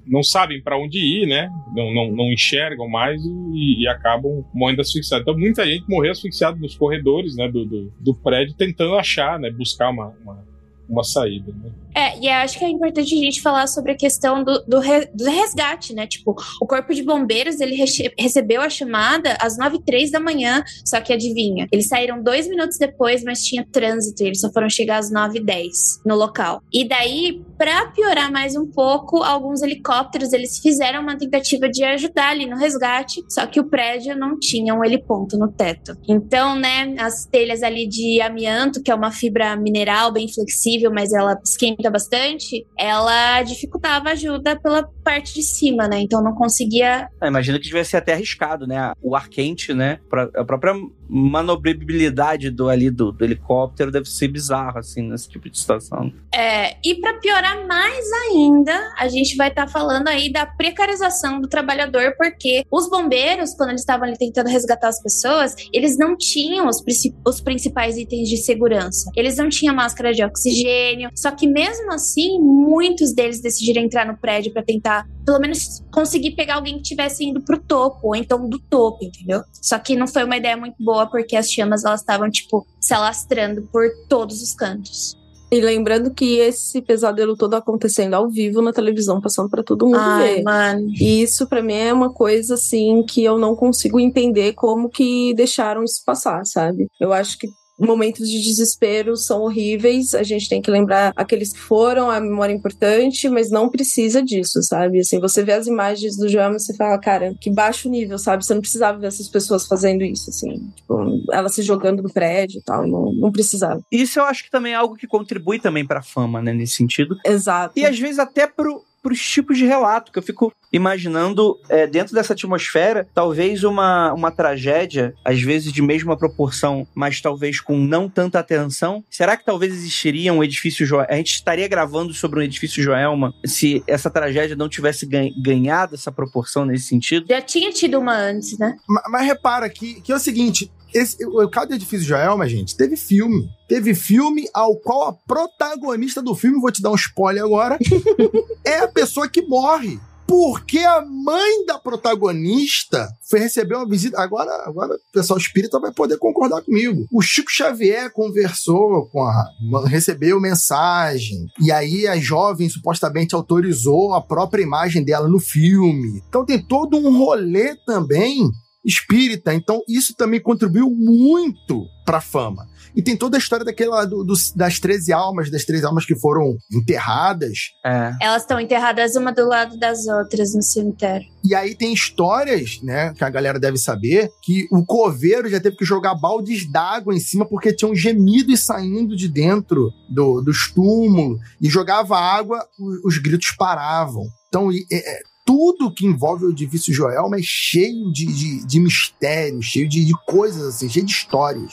não sabem para onde ir, né? Não, não, não enxergam mais e, e, acabam morrendo asfixiados. Então, muita gente morreu asfixiada nos corredores né, do, do, do prédio, tentando achar, né? Buscar uma, uma, uma saída. Né? É, e acho que é importante a gente falar sobre a questão do, do, re, do resgate, né? Tipo, o Corpo de Bombeiros, ele recebeu a chamada às 9 h da manhã, só que adivinha, eles saíram dois minutos depois, mas tinha trânsito, e eles só foram chegar às 9 h 10 no local. E daí, para piorar mais um pouco, alguns helicópteros, eles fizeram uma tentativa de ajudar ali no resgate, só que o prédio não tinha um heliponto no teto. Então, né, as telhas ali de amianto, que é uma fibra mineral bem flexível, mas ela esquenta bastante, ela dificultava a ajuda pela parte de cima, né? Então não conseguia. Ah, imagino que devia ser até arriscado, né? O ar quente, né? A própria manobrabilidade do ali do, do helicóptero deve ser bizarro, assim, nesse tipo de situação. É, e para piorar piorar mais ainda, a gente vai estar tá falando aí da precarização do trabalhador, porque os bombeiros, quando eles estavam ali tentando resgatar as pessoas, eles não tinham os, os principais itens de segurança. Eles não tinham máscara de oxigênio. Só que mesmo assim, muitos deles decidiram entrar no prédio para tentar, pelo menos, conseguir pegar alguém que estivesse indo pro topo, ou então do topo, entendeu? Só que não foi uma ideia muito boa, porque as chamas elas estavam, tipo, se alastrando por todos os cantos. E lembrando que esse pesadelo todo acontecendo ao vivo na televisão, passando para todo mundo Ai, ver. Mano. E isso para mim é uma coisa assim que eu não consigo entender como que deixaram isso passar, sabe? Eu acho que momentos de desespero são horríveis. A gente tem que lembrar aqueles que foram, a memória é importante, mas não precisa disso, sabe? Assim, você vê as imagens do João e você fala, cara, que baixo nível, sabe? Você não precisava ver essas pessoas fazendo isso, assim. Tipo, ela se jogando no prédio e tal, não, não precisava. Isso eu acho que também é algo que contribui também pra fama, né, nesse sentido. Exato. E às vezes até pro, pros tipos de relato, que eu fico imaginando, é, dentro dessa atmosfera, talvez uma, uma tragédia, às vezes de mesma proporção, mas talvez com não tanta atenção. Será que talvez existiria um edifício Joelma? A gente estaria gravando sobre um edifício Joelma se essa tragédia não tivesse ganhado essa proporção nesse sentido? Já tinha tido uma antes, né? Mas, mas repara que, que é o seguinte: esse, o caso do Edifício Joelma, gente, teve filme. Teve filme ao qual a protagonista do filme, vou te dar um spoiler agora, é a pessoa que morre. Porque a mãe da protagonista foi receber uma visita. Agora, agora o pessoal espírita vai poder concordar comigo. O Chico Xavier conversou com a. recebeu mensagem. E aí a jovem supostamente autorizou a própria imagem dela no filme. Então tem todo um rolê também espírita. Então, isso também contribuiu muito para a fama. E tem toda a história daquela do, do, das 13 almas, das três almas que foram enterradas. É. Elas estão enterradas uma do lado das outras no cemitério. E aí tem histórias, né, que a galera deve saber, que o coveiro já teve que jogar baldes d'água em cima porque tinham gemidos saindo de dentro do, dos túmulos. E jogava água, os, os gritos paravam. Então, é, tudo que envolve o edifício Joelma é cheio de, de, de mistérios, cheio de, de coisas assim, cheio de histórias.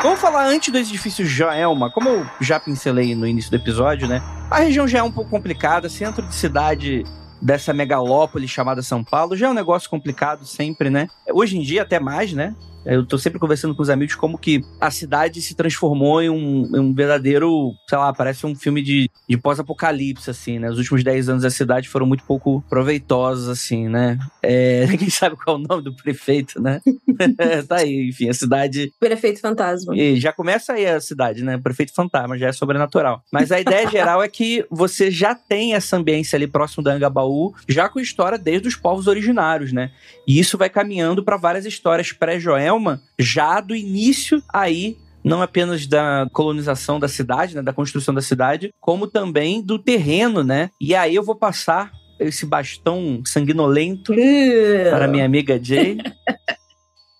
Vamos falar antes do edifício Joelma. Como eu já pincelei no início do episódio, né? A região já é um pouco complicada, centro de cidade dessa megalópole chamada São Paulo já é um negócio complicado sempre, né? Hoje em dia até mais, né? Eu tô sempre conversando com os amigos como que a cidade se transformou em um, em um verdadeiro, sei lá, parece um filme de, de pós-apocalipse, assim, né? Os últimos 10 anos da cidade foram muito pouco proveitosos, assim, né? É, ninguém sabe qual é o nome do prefeito, né? tá aí, enfim, a cidade. Prefeito Fantasma. E já começa aí a cidade, né? Prefeito Fantasma, já é sobrenatural. Mas a ideia geral é que você já tem essa ambiência ali próximo da Angabaú, já com história desde os povos originários, né? E isso vai caminhando para várias histórias pré-Joel já do início aí não apenas da colonização da cidade, né, da construção da cidade, como também do terreno, né? E aí eu vou passar esse bastão sanguinolento para minha amiga Jay.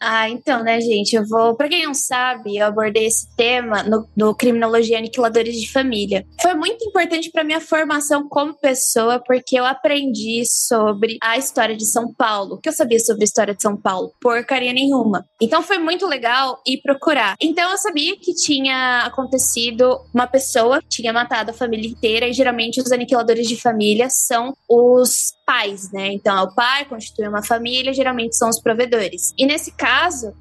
Ah, então, né, gente? Eu vou. Pra quem não sabe, eu abordei esse tema no, no Criminologia Aniquiladores de Família. Foi muito importante para minha formação como pessoa, porque eu aprendi sobre a história de São Paulo. O que eu sabia sobre a história de São Paulo? Porcaria nenhuma. Então foi muito legal ir procurar. Então eu sabia que tinha acontecido uma pessoa que tinha matado a família inteira, e geralmente os aniquiladores de família são os pais, né? Então, é o pai constitui uma família, geralmente são os provedores. E nesse caso,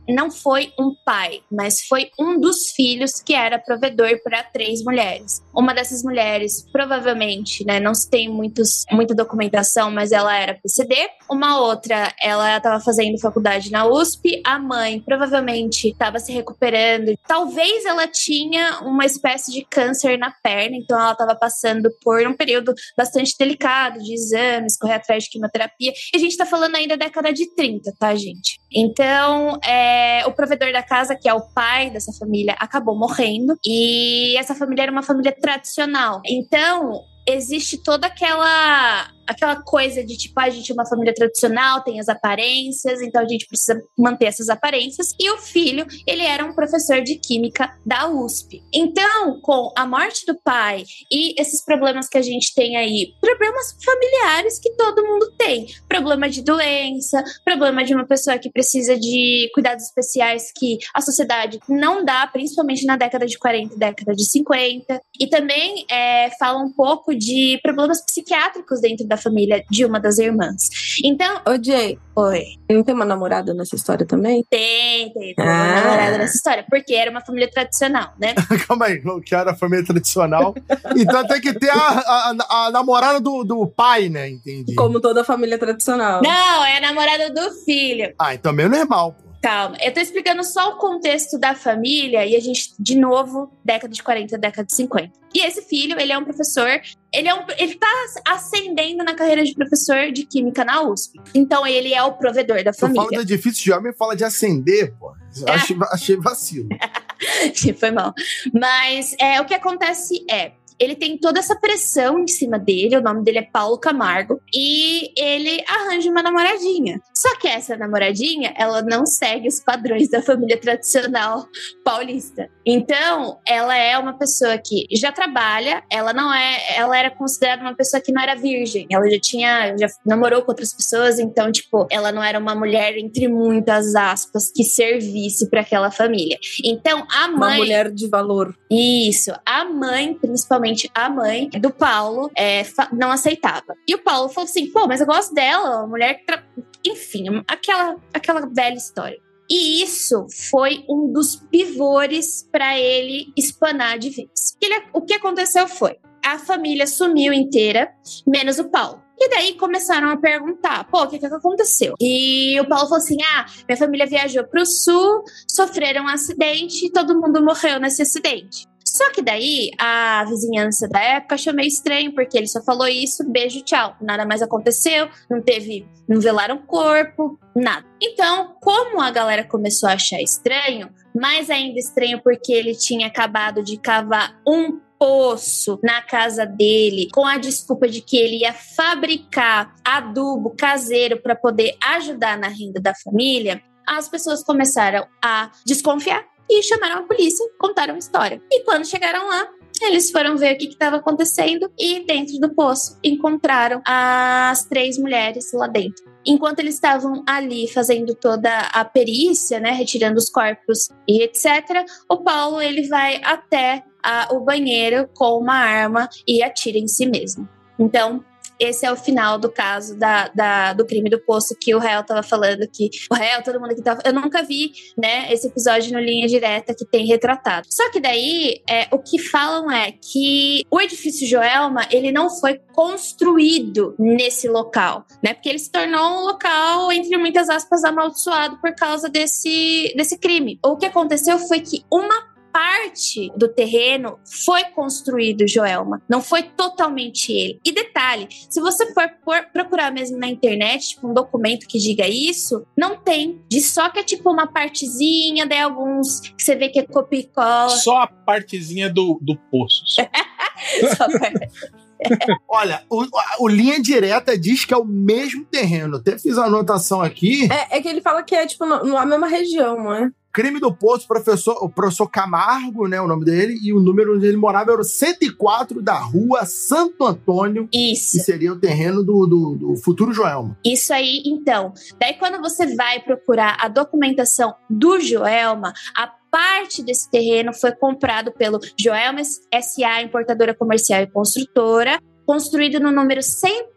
não foi um pai, mas foi um dos filhos que era provedor para três mulheres. Uma dessas mulheres, provavelmente, né, não se tem muitos, muita documentação, mas ela era PCD. Uma outra, ela estava fazendo faculdade na USP. A mãe, provavelmente, estava se recuperando. Talvez ela tinha uma espécie de câncer na perna, então ela estava passando por um período bastante delicado de exames, correr atrás de quimioterapia. E a gente tá falando aí da década de 30, tá, gente? Então, é, o provedor da casa, que é o pai dessa família, acabou morrendo. E essa família era uma família tradicional. Então, existe toda aquela aquela coisa de tipo, a gente é uma família tradicional, tem as aparências, então a gente precisa manter essas aparências. E o filho, ele era um professor de química da USP. Então, com a morte do pai e esses problemas que a gente tem aí, problemas familiares que todo mundo tem, problema de doença, problema de uma pessoa que precisa de cuidados especiais que a sociedade não dá, principalmente na década de 40 e década de 50. E também é, fala um pouco de problemas psiquiátricos dentro da família de uma das irmãs. Então. Ô, Jay. Oi. Não tem uma namorada nessa história também? Tem, tem. Tem uma ah. namorada nessa história. Porque era uma família tradicional, né? Calma aí, que era a família tradicional. então tem que ter a, a, a, namorada do, do pai, né? Entendi. Como toda família tradicional. Não, é a namorada do filho. Ah, então meio normal, pô. Calma, eu tô explicando só o contexto da família e a gente, de novo, década de 40, década de 50. E esse filho, ele é um professor, ele, é um, ele tá ascendendo na carreira de professor de química na USP. Então ele é o provedor da família. Fala de edifício de homem fala de ascender, pô. Achei, achei vacilo. Foi mal. Mas é, o que acontece é, ele tem toda essa pressão em cima dele, o nome dele é Paulo Camargo, e ele arranja uma namoradinha. Só que essa namoradinha, ela não segue os padrões da família tradicional paulista. Então, ela é uma pessoa que já trabalha, ela não é, ela era considerada uma pessoa que não era virgem. Ela já tinha, já namorou com outras pessoas, então, tipo, ela não era uma mulher entre muitas aspas que servisse para aquela família. Então, a mãe uma mulher de valor. Isso, a mãe, principalmente principalmente a mãe do Paulo, é, não aceitava. E o Paulo falou assim: pô, mas eu gosto dela, uma mulher. Tra... Enfim, aquela, aquela velha história. E isso foi um dos pivores para ele espanar de vez. Ele, o que aconteceu foi: a família sumiu inteira, menos o Paulo. E daí começaram a perguntar, pô, o que, que aconteceu? E o Paulo falou assim: ah, minha família viajou para o sul, sofreram um acidente e todo mundo morreu nesse acidente. Só que daí a vizinhança da época achou meio estranho, porque ele só falou isso, beijo, tchau. Nada mais aconteceu, não teve, não velaram corpo, nada. Então, como a galera começou a achar estranho, mais ainda estranho porque ele tinha acabado de cavar um poço na casa dele com a desculpa de que ele ia fabricar adubo caseiro para poder ajudar na renda da família, as pessoas começaram a desconfiar e chamaram a polícia, contaram a história. E quando chegaram lá, eles foram ver o que estava acontecendo e dentro do poço encontraram as três mulheres lá dentro. Enquanto eles estavam ali fazendo toda a perícia, né, retirando os corpos e etc, o Paulo ele vai até a, o banheiro com uma arma e atira em si mesmo. Então, esse é o final do caso da, da do crime do poço que o réu tava falando que o réu, todo mundo que tava. Eu nunca vi, né, esse episódio no linha direta que tem retratado. Só que daí, é, o que falam é que o edifício Joelma, ele não foi construído nesse local, né? Porque ele se tornou um local, entre muitas aspas, amaldiçoado por causa desse, desse crime. O que aconteceu foi que uma parte do terreno foi construído, Joelma. Não foi totalmente ele. E detalhe, se você for por, procurar mesmo na internet, tipo, um documento que diga isso, não tem. De só que é tipo uma partezinha, daí alguns que você vê que é copia Só a partezinha do, do poço. Só. só a parte. Olha, o, o, linha direta diz que é o mesmo terreno. Até fiz a anotação aqui. É, é que ele fala que é, tipo, na mesma região, não é? Crime do Poço, professor, o professor Camargo, né, o nome dele, e o número onde ele morava era o 104 da rua Santo Antônio. Isso. Que seria o terreno do, do, do futuro Joelma. Isso aí, então. Daí quando você vai procurar a documentação do Joelma, a parte desse terreno foi comprado pelo Joelma SA, importadora comercial e construtora, construído no número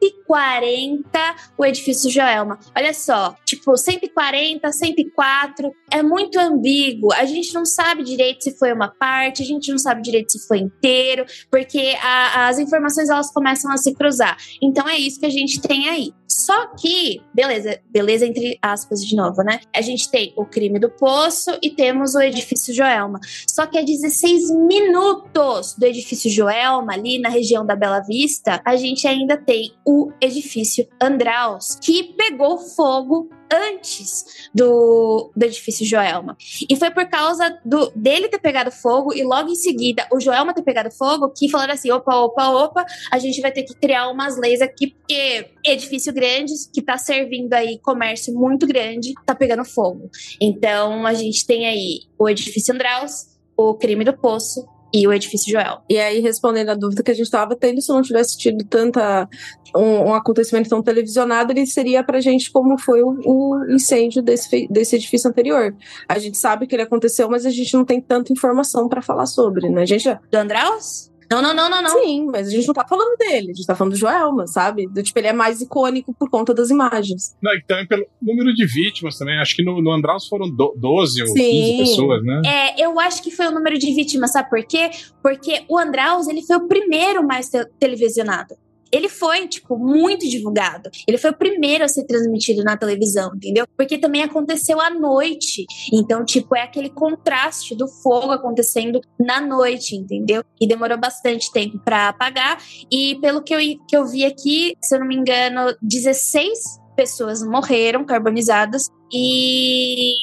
140, o edifício Joelma. Olha só, tipo, 140, 104, é muito ambíguo. A gente não sabe direito se foi uma parte, a gente não sabe direito se foi inteiro, porque a, as informações elas começam a se cruzar. Então é isso que a gente tem aí. Só que, beleza, beleza entre aspas de novo, né? A gente tem o crime do poço e temos o edifício Joelma. Só que a 16 minutos do edifício Joelma, ali na região da Bela Vista, a gente ainda tem o edifício Andraus, que pegou fogo antes do, do edifício Joelma. E foi por causa do, dele ter pegado fogo e logo em seguida o Joelma ter pegado fogo que falaram assim: opa, opa, opa, a gente vai ter que criar umas leis aqui, porque edifício grande que tá servindo aí comércio muito grande tá pegando fogo. Então a gente tem aí o edifício Andraus, o crime do poço e o edifício Joel. E aí, respondendo a dúvida que a gente estava tendo, se não tivesse tido tanta um, um, acontecimento tão televisionado, ele seria pra gente como foi o, o, incêndio desse, desse edifício anterior. A gente sabe que ele aconteceu, mas a gente não tem tanta informação para falar sobre, né? A gente já... Do Andraus? Não, não, não, não, não. Sim, mas a gente não tá falando dele, a gente tá falando do Joelma, sabe? Do, tipo, ele é mais icônico por conta das imagens. Não, e também pelo número de vítimas também. Acho que no, no Andraus foram do, 12 ou Sim. 15 pessoas, né? É, eu acho que foi o número de vítimas, sabe por quê? Porque o Andraus, ele foi o primeiro mais te televisionado ele foi, tipo, muito divulgado. Ele foi o primeiro a ser transmitido na televisão, entendeu? Porque também aconteceu à noite. Então, tipo, é aquele contraste do fogo acontecendo na noite, entendeu? E demorou bastante tempo para apagar. E pelo que eu, que eu vi aqui, se eu não me engano, 16 pessoas morreram carbonizadas e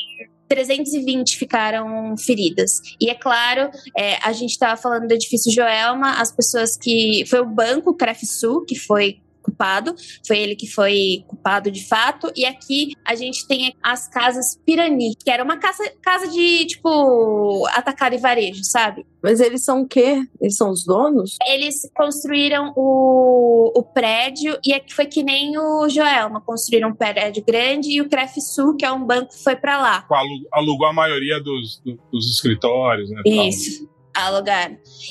320 ficaram feridas. E é claro, é, a gente estava falando do edifício Joelma, as pessoas que. Foi o banco Crefsu que foi culpado, foi ele que foi culpado de fato. E aqui a gente tem as casas Pirani, que era uma casa, casa de, tipo, atacado e varejo, sabe? Mas eles são o quê? Eles são os donos? Eles construíram o, o prédio e aqui foi que nem o Joelma, construíram um prédio grande e o Crefsul, que é um banco, foi para lá. Alugou a maioria dos, dos escritórios, né? Isso. Tal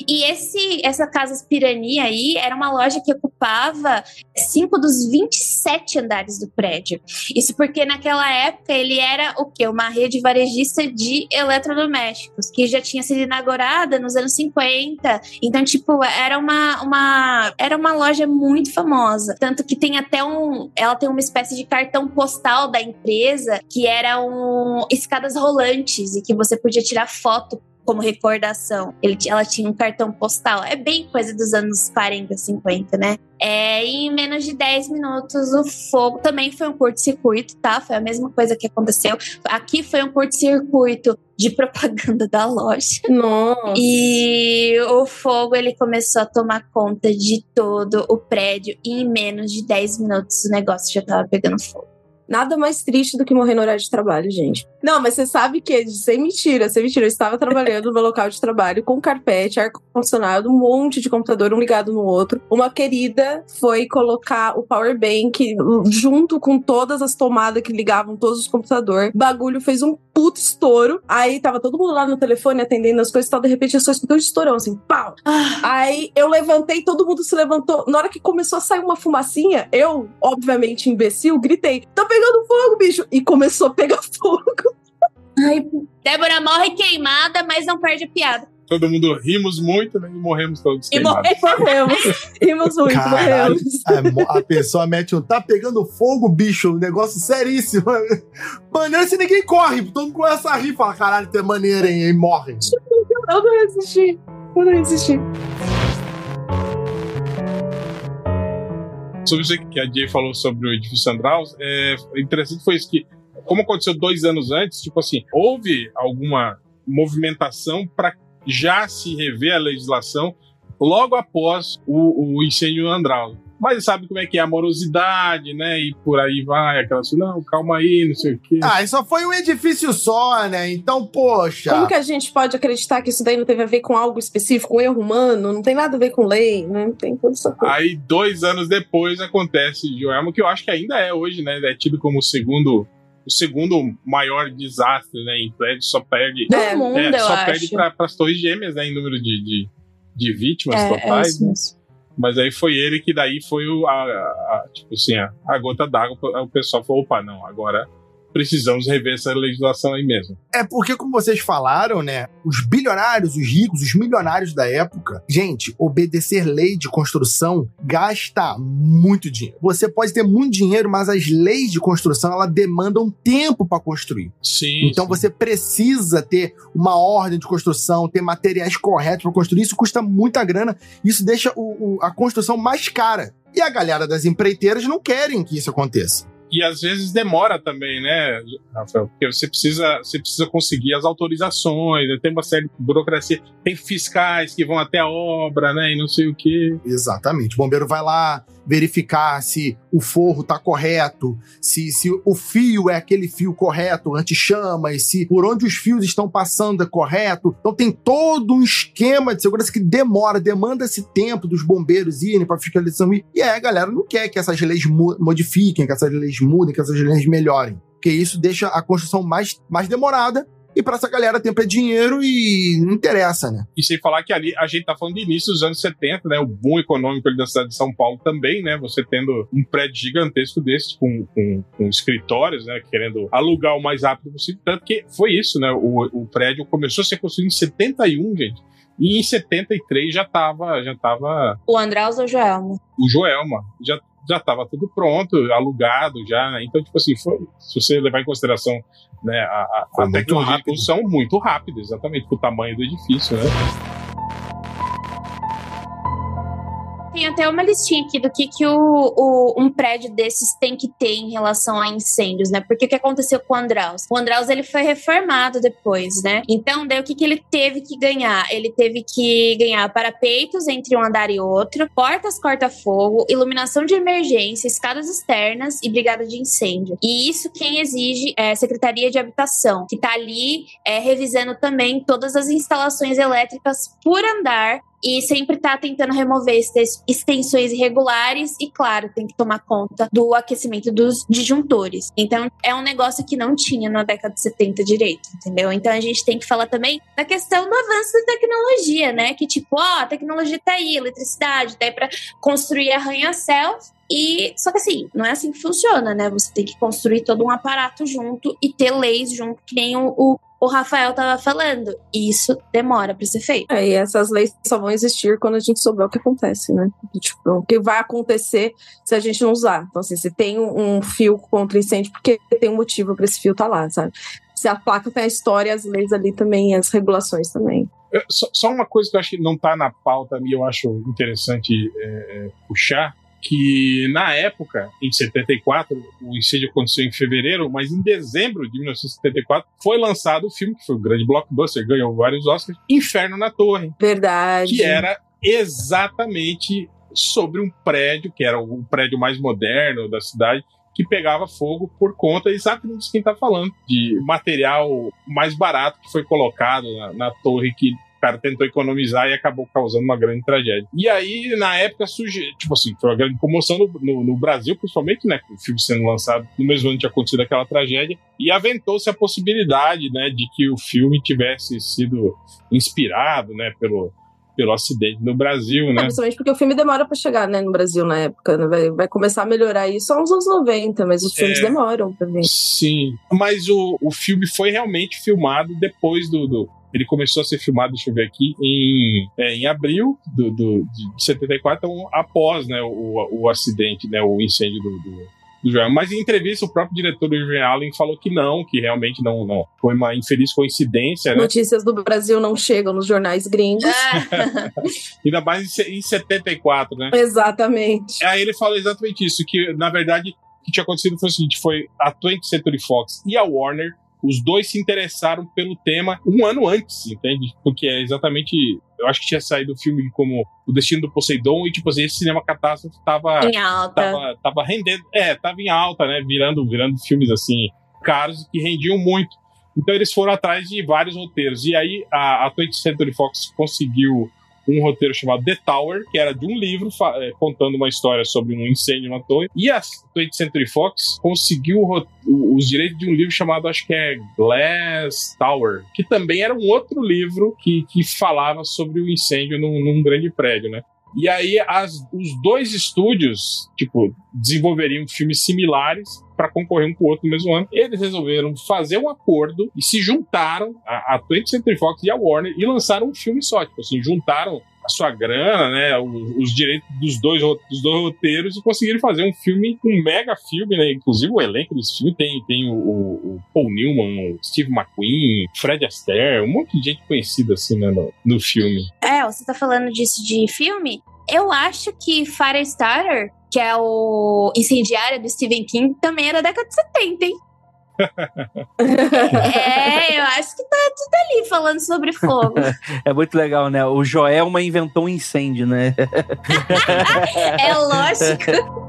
E esse, essa Casas Pirani aí era uma loja que ocupava cinco dos 27 andares do prédio. Isso porque naquela época ele era o quê? Uma rede varejista de eletrodomésticos, que já tinha sido inaugurada nos anos 50. Então, tipo, era uma, uma, era uma loja muito famosa. Tanto que tem até um. Ela tem uma espécie de cartão postal da empresa que era um escadas rolantes e que você podia tirar foto como recordação. Ele, ela tinha um cartão postal. É bem coisa dos anos 40, 50, né? É, em menos de 10 minutos, o fogo também foi um curto-circuito, tá? Foi a mesma coisa que aconteceu. Aqui foi um curto-circuito de propaganda da loja. Nossa. E o fogo ele começou a tomar conta de todo o prédio e em menos de 10 minutos o negócio já tava pegando fogo. Nada mais triste do que morrer no horário de trabalho, gente. Não, mas você sabe que, sem mentira, sem mentira, eu estava trabalhando no meu local de trabalho com carpete, ar-condicionado, um monte de computador, um ligado no outro. Uma querida foi colocar o power bank junto com todas as tomadas que ligavam todos os computadores. Bagulho fez um puto estouro. Aí tava todo mundo lá no telefone atendendo as coisas e tal. De repente eu só escutei um estourão, assim, pau. Ah. Aí eu levantei, todo mundo se levantou. Na hora que começou a sair uma fumacinha, eu, obviamente imbecil, gritei: tá pegando fogo, bicho! E começou a pegar fogo. Ai, Débora morre queimada, mas não perde a piada. Todo mundo rimos muito né, e morremos todos e queimados. morremos. rimos muito, Caralho, morremos. A, a, pessoa mete um, tá pegando fogo, bicho, um negócio seríssimo. Maneiro se ninguém corre, todo mundo começa a rir e fala, caralho, tem maneira, hein, e morre. Eu não resisti, eu não resisti. Sobre isso que a Jay falou sobre o edifício Andraus, é interessante foi isso que como aconteceu dois anos antes, tipo assim, houve alguma movimentação para já se rever a legislação logo após o, o incêndio Andral. Mas sabe como é que é a morosidade, né? E por aí vai, aquela assim, não, calma aí, não sei o quê. Ah, isso foi um edifício só, né? Então, poxa. Como que a gente pode acreditar que isso daí não teve a ver com algo específico, um erro humano? Não tem nada a ver com lei, né? Não tem toda essa coisa. Aí, dois anos depois, acontece Joelma, que eu acho que ainda é hoje, né? É tido como o segundo o segundo maior desastre, né? Em prédio só perde. Do é, mundo, é, só eu perde para as torres gêmeas, né? Em número de, de, de vítimas é, totais. É né? Mas aí foi ele que daí foi o, a, a, tipo assim, a, a gota d'água. O pessoal falou: opa, não, agora precisamos rever essa legislação aí mesmo. É porque, como vocês falaram, né? Os bilionários, os ricos, os milionários da época, gente, obedecer lei de construção gasta muito dinheiro. Você pode ter muito dinheiro, mas as leis de construção ela demandam tempo para construir. Sim. Então sim. você precisa ter uma ordem de construção, ter materiais corretos para construir. Isso custa muita grana. Isso deixa o, o, a construção mais cara. E a galera das empreiteiras não querem que isso aconteça. E às vezes demora também, né, Rafael? Porque você precisa, você precisa conseguir as autorizações, né? tem uma série de burocracia, tem fiscais que vão até a obra, né? E não sei o quê. Exatamente. O bombeiro vai lá verificar se o forro tá correto, se, se o fio é aquele fio correto, anti-chamas, se por onde os fios estão passando é correto. Então tem todo um esquema de segurança que demora, demanda esse tempo dos bombeiros irem para fiscalização. E é, a galera não quer que essas leis modifiquem, que essas leis mudem, que essas leis melhorem. Porque isso deixa a construção mais, mais demorada e para essa galera tempo é dinheiro e não interessa, né? E sem falar que ali a gente tá falando de início dos anos 70, né? O boom econômico ali da cidade de São Paulo também, né? Você tendo um prédio gigantesco desse com, com, com escritórios, né? Querendo alugar o mais rápido possível. Tanto que foi isso, né? O, o prédio começou a ser construído em 71, gente. E em 73 já tava. Já tava o Andraus ou o Joelma? O Joelma. Já, já estava tudo pronto, alugado já, né? Então, tipo assim, foi, se você levar em consideração né, a, a, a tecnologia de construção, muito rápido, exatamente, o tamanho do edifício, né? Tem até uma listinha aqui do que, que o, o, um prédio desses tem que ter em relação a incêndios, né? Porque o que aconteceu com o Andraus? O Andraus, ele foi reformado depois, né? Então, daí o que, que ele teve que ganhar? Ele teve que ganhar parapeitos entre um andar e outro, portas corta-fogo, iluminação de emergência, escadas externas e brigada de incêndio. E isso quem exige é a Secretaria de Habitação, que tá ali é, revisando também todas as instalações elétricas por andar e sempre tá tentando remover extensões irregulares e, claro, tem que tomar conta do aquecimento dos disjuntores. Então, é um negócio que não tinha na década de 70 direito, entendeu? Então, a gente tem que falar também da questão do avanço da tecnologia, né? Que, tipo, ó, a tecnologia tá aí, eletricidade, daí para construir arranha-céus, e só que assim, não é assim que funciona, né? Você tem que construir todo um aparato junto e ter leis junto, que nem o, o, o Rafael tava falando. E isso demora para ser feito. É, e essas leis só vão existir quando a gente souber o que acontece, né? Tipo, o que vai acontecer se a gente não usar. Então, assim, se tem um, fio contra incêndio, porque tem um motivo para esse fio estar tá lá, sabe? Se a placa tem a história, as leis ali também, as regulações também. Só, só, uma coisa que eu acho que não tá na pauta e eu acho interessante é, é, puxar, que na época, em 74, o incêndio aconteceu em fevereiro, mas em dezembro de 1974 foi lançado o filme, que foi o grande blockbuster, ganhou vários Oscars, Inferno na Torre. Verdade. Que era exatamente sobre um prédio, que era o prédio mais moderno da cidade, que pegava fogo por conta exatamente de quem está falando, de material mais barato que foi colocado na, na torre que o cara tentou economizar e acabou causando uma grande tragédia. E aí, na época, surgiu, tipo assim, foi uma grande comoção no, no, no, Brasil, principalmente, né, com o filme sendo lançado no mesmo ano tinha acontecido aquela tragédia, e aventou-se a possibilidade, né, de que o filme tivesse sido inspirado, né, pelo, pelo acidente no Brasil, né? É, principalmente porque o filme demora para chegar, né, no Brasil na época, né? vai, vai começar a melhorar isso nos anos 90, mas os filmes é, demoram vir. Sim, mas o, o filme foi realmente filmado depois do, do ele começou a ser filmado, deixa eu ver aqui, em, é, em abril do, do, de 74, então após né, o, o acidente, né, o incêndio do, do, do Joel. Mas em entrevista, o próprio diretor do Irving Allen falou que não, que realmente não, não. Foi uma infeliz coincidência. Né? Notícias do Brasil não chegam nos jornais gringos. Ainda mais em 74, né? Exatamente. Aí ele falou exatamente isso, que na verdade o que tinha acontecido foi o seguinte: foi a 20th Century Fox e a Warner os dois se interessaram pelo tema um ano antes, entende? Porque é exatamente. Eu acho que tinha saído o filme como O Destino do Poseidon e, tipo assim, esse cinema catástrofe tava. Em alta. Tava, tava rendendo. É, tava em alta, né? Virando, virando filmes assim, caros que rendiam muito. Então eles foram atrás de vários roteiros. E aí a, a 20th Century Fox conseguiu um roteiro chamado The Tower, que era de um livro é, contando uma história sobre um incêndio na torre. E a 20th Century Fox conseguiu os direitos de um livro chamado, acho que é Glass Tower, que também era um outro livro que, que falava sobre o incêndio num, num grande prédio, né? E aí as, os dois estúdios, tipo, desenvolveriam filmes similares para concorrer um com o outro no mesmo ano. Eles resolveram fazer um acordo e se juntaram a, a 20th Century Fox e a Warner e lançaram um filme só. Tipo assim, juntaram a sua grana, né, os, os, direitos dos dois, dos dois roteiros e conseguiram fazer um filme, um mega filme, né, inclusive o elenco desse filme tem, tem o, o Paul Newman, o Steve McQueen, Fred Astaire, um monte de gente conhecida assim, né, no, no filme. É, você tá falando disso de filme? Eu acho que Firestarter que é o Incendiária do Stephen King, também era década de 70, hein? é, eu acho que tá tudo ali falando sobre fogo. é muito legal, né? O Joelma inventou um incêndio, né? é lógico.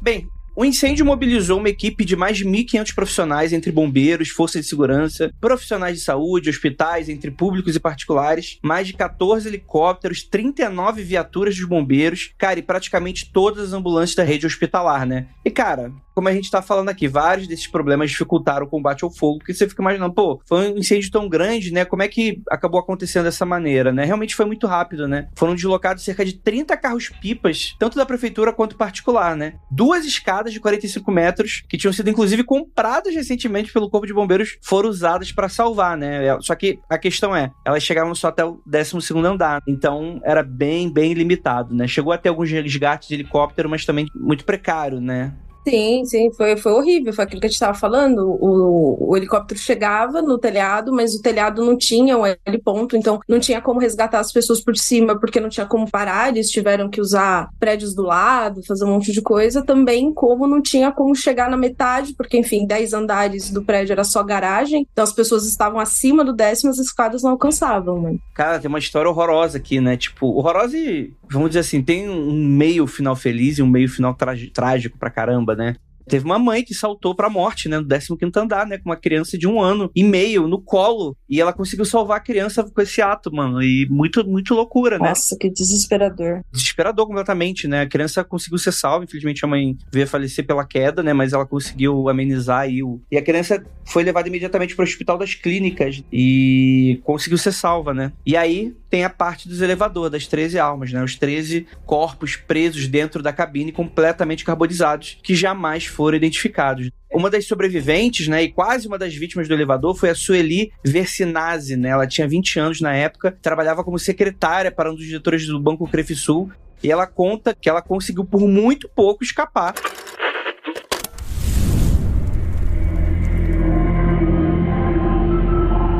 Bem, o incêndio mobilizou uma equipe de mais de 1.500 profissionais, entre bombeiros, forças de segurança, profissionais de saúde, hospitais, entre públicos e particulares, mais de 14 helicópteros, 39 viaturas dos bombeiros, cara, e praticamente todas as ambulâncias da rede hospitalar, né? E, cara, como a gente tá falando aqui, vários desses problemas dificultaram o combate ao fogo, porque você fica imaginando, pô, foi um incêndio tão grande, né? Como é que acabou acontecendo dessa maneira, né? Realmente foi muito rápido, né? Foram deslocados cerca de 30 carros-pipas, tanto da prefeitura quanto particular, né? Duas escadas de 45 metros, que tinham sido inclusive compradas recentemente pelo Corpo de Bombeiros, foram usadas para salvar, né? Só que a questão é, elas chegavam só até o 12 andar, então era bem, bem limitado, né? Chegou até alguns resgates de helicóptero, mas também muito precário, né? Sim, sim, foi, foi horrível. Foi aquilo que a gente estava falando. O, o, helicóptero chegava no telhado, mas o telhado não tinha um L ponto, então não tinha como resgatar as pessoas por cima, porque não tinha como parar. Eles tiveram que usar prédios do lado, fazer um monte de coisa. Também, como não tinha como chegar na metade, porque, enfim, 10 andares do prédio era só garagem, então as pessoas estavam acima do décimo, as escadas não alcançavam, né? Cara, tem uma história horrorosa aqui, né? Tipo, horrorosa e, vamos dizer assim, tem um meio final feliz e um meio final trágico pra caramba, né? Teve uma mãe que saltou pra morte, né? No 15 andar, né? Com uma criança de um ano e meio no colo. E ela conseguiu salvar a criança com esse ato, mano. E muito, muito loucura, né? Nossa, que desesperador. Desesperador completamente, né? A criança conseguiu ser salva. Infelizmente a mãe veio a falecer pela queda, né? Mas ela conseguiu amenizar aí o. E a criança foi levada imediatamente para o hospital das clínicas e conseguiu ser salva, né? E aí tem a parte dos elevadores, das 13 almas, né? Os 13 corpos presos dentro da cabine completamente carbonizados, que jamais foram identificados. Uma das sobreviventes, né, e quase uma das vítimas do elevador foi a Sueli Versinazzi, né? Ela tinha 20 anos na época, trabalhava como secretária para um dos diretores do Banco Crefisul, e ela conta que ela conseguiu por muito pouco escapar.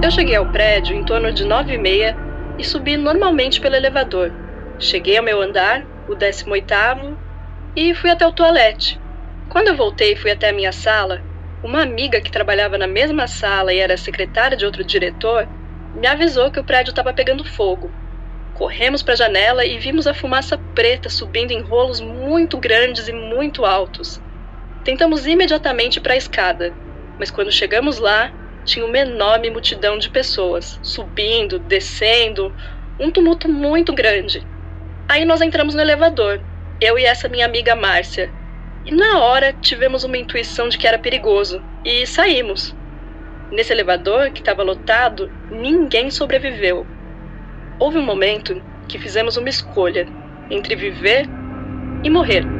Eu cheguei ao prédio em torno de nove e meia e subi normalmente pelo elevador. Cheguei ao meu andar, o 18º, e fui até o toalete. Quando eu voltei fui até a minha sala, uma amiga que trabalhava na mesma sala e era secretária de outro diretor me avisou que o prédio estava pegando fogo. Corremos para a janela e vimos a fumaça preta subindo em rolos muito grandes e muito altos. Tentamos imediatamente para a escada, mas quando chegamos lá, tinha uma enorme multidão de pessoas, subindo, descendo, um tumulto muito grande. Aí nós entramos no elevador, eu e essa minha amiga Márcia. E na hora tivemos uma intuição de que era perigoso e saímos. Nesse elevador, que estava lotado, ninguém sobreviveu. Houve um momento que fizemos uma escolha entre viver e morrer.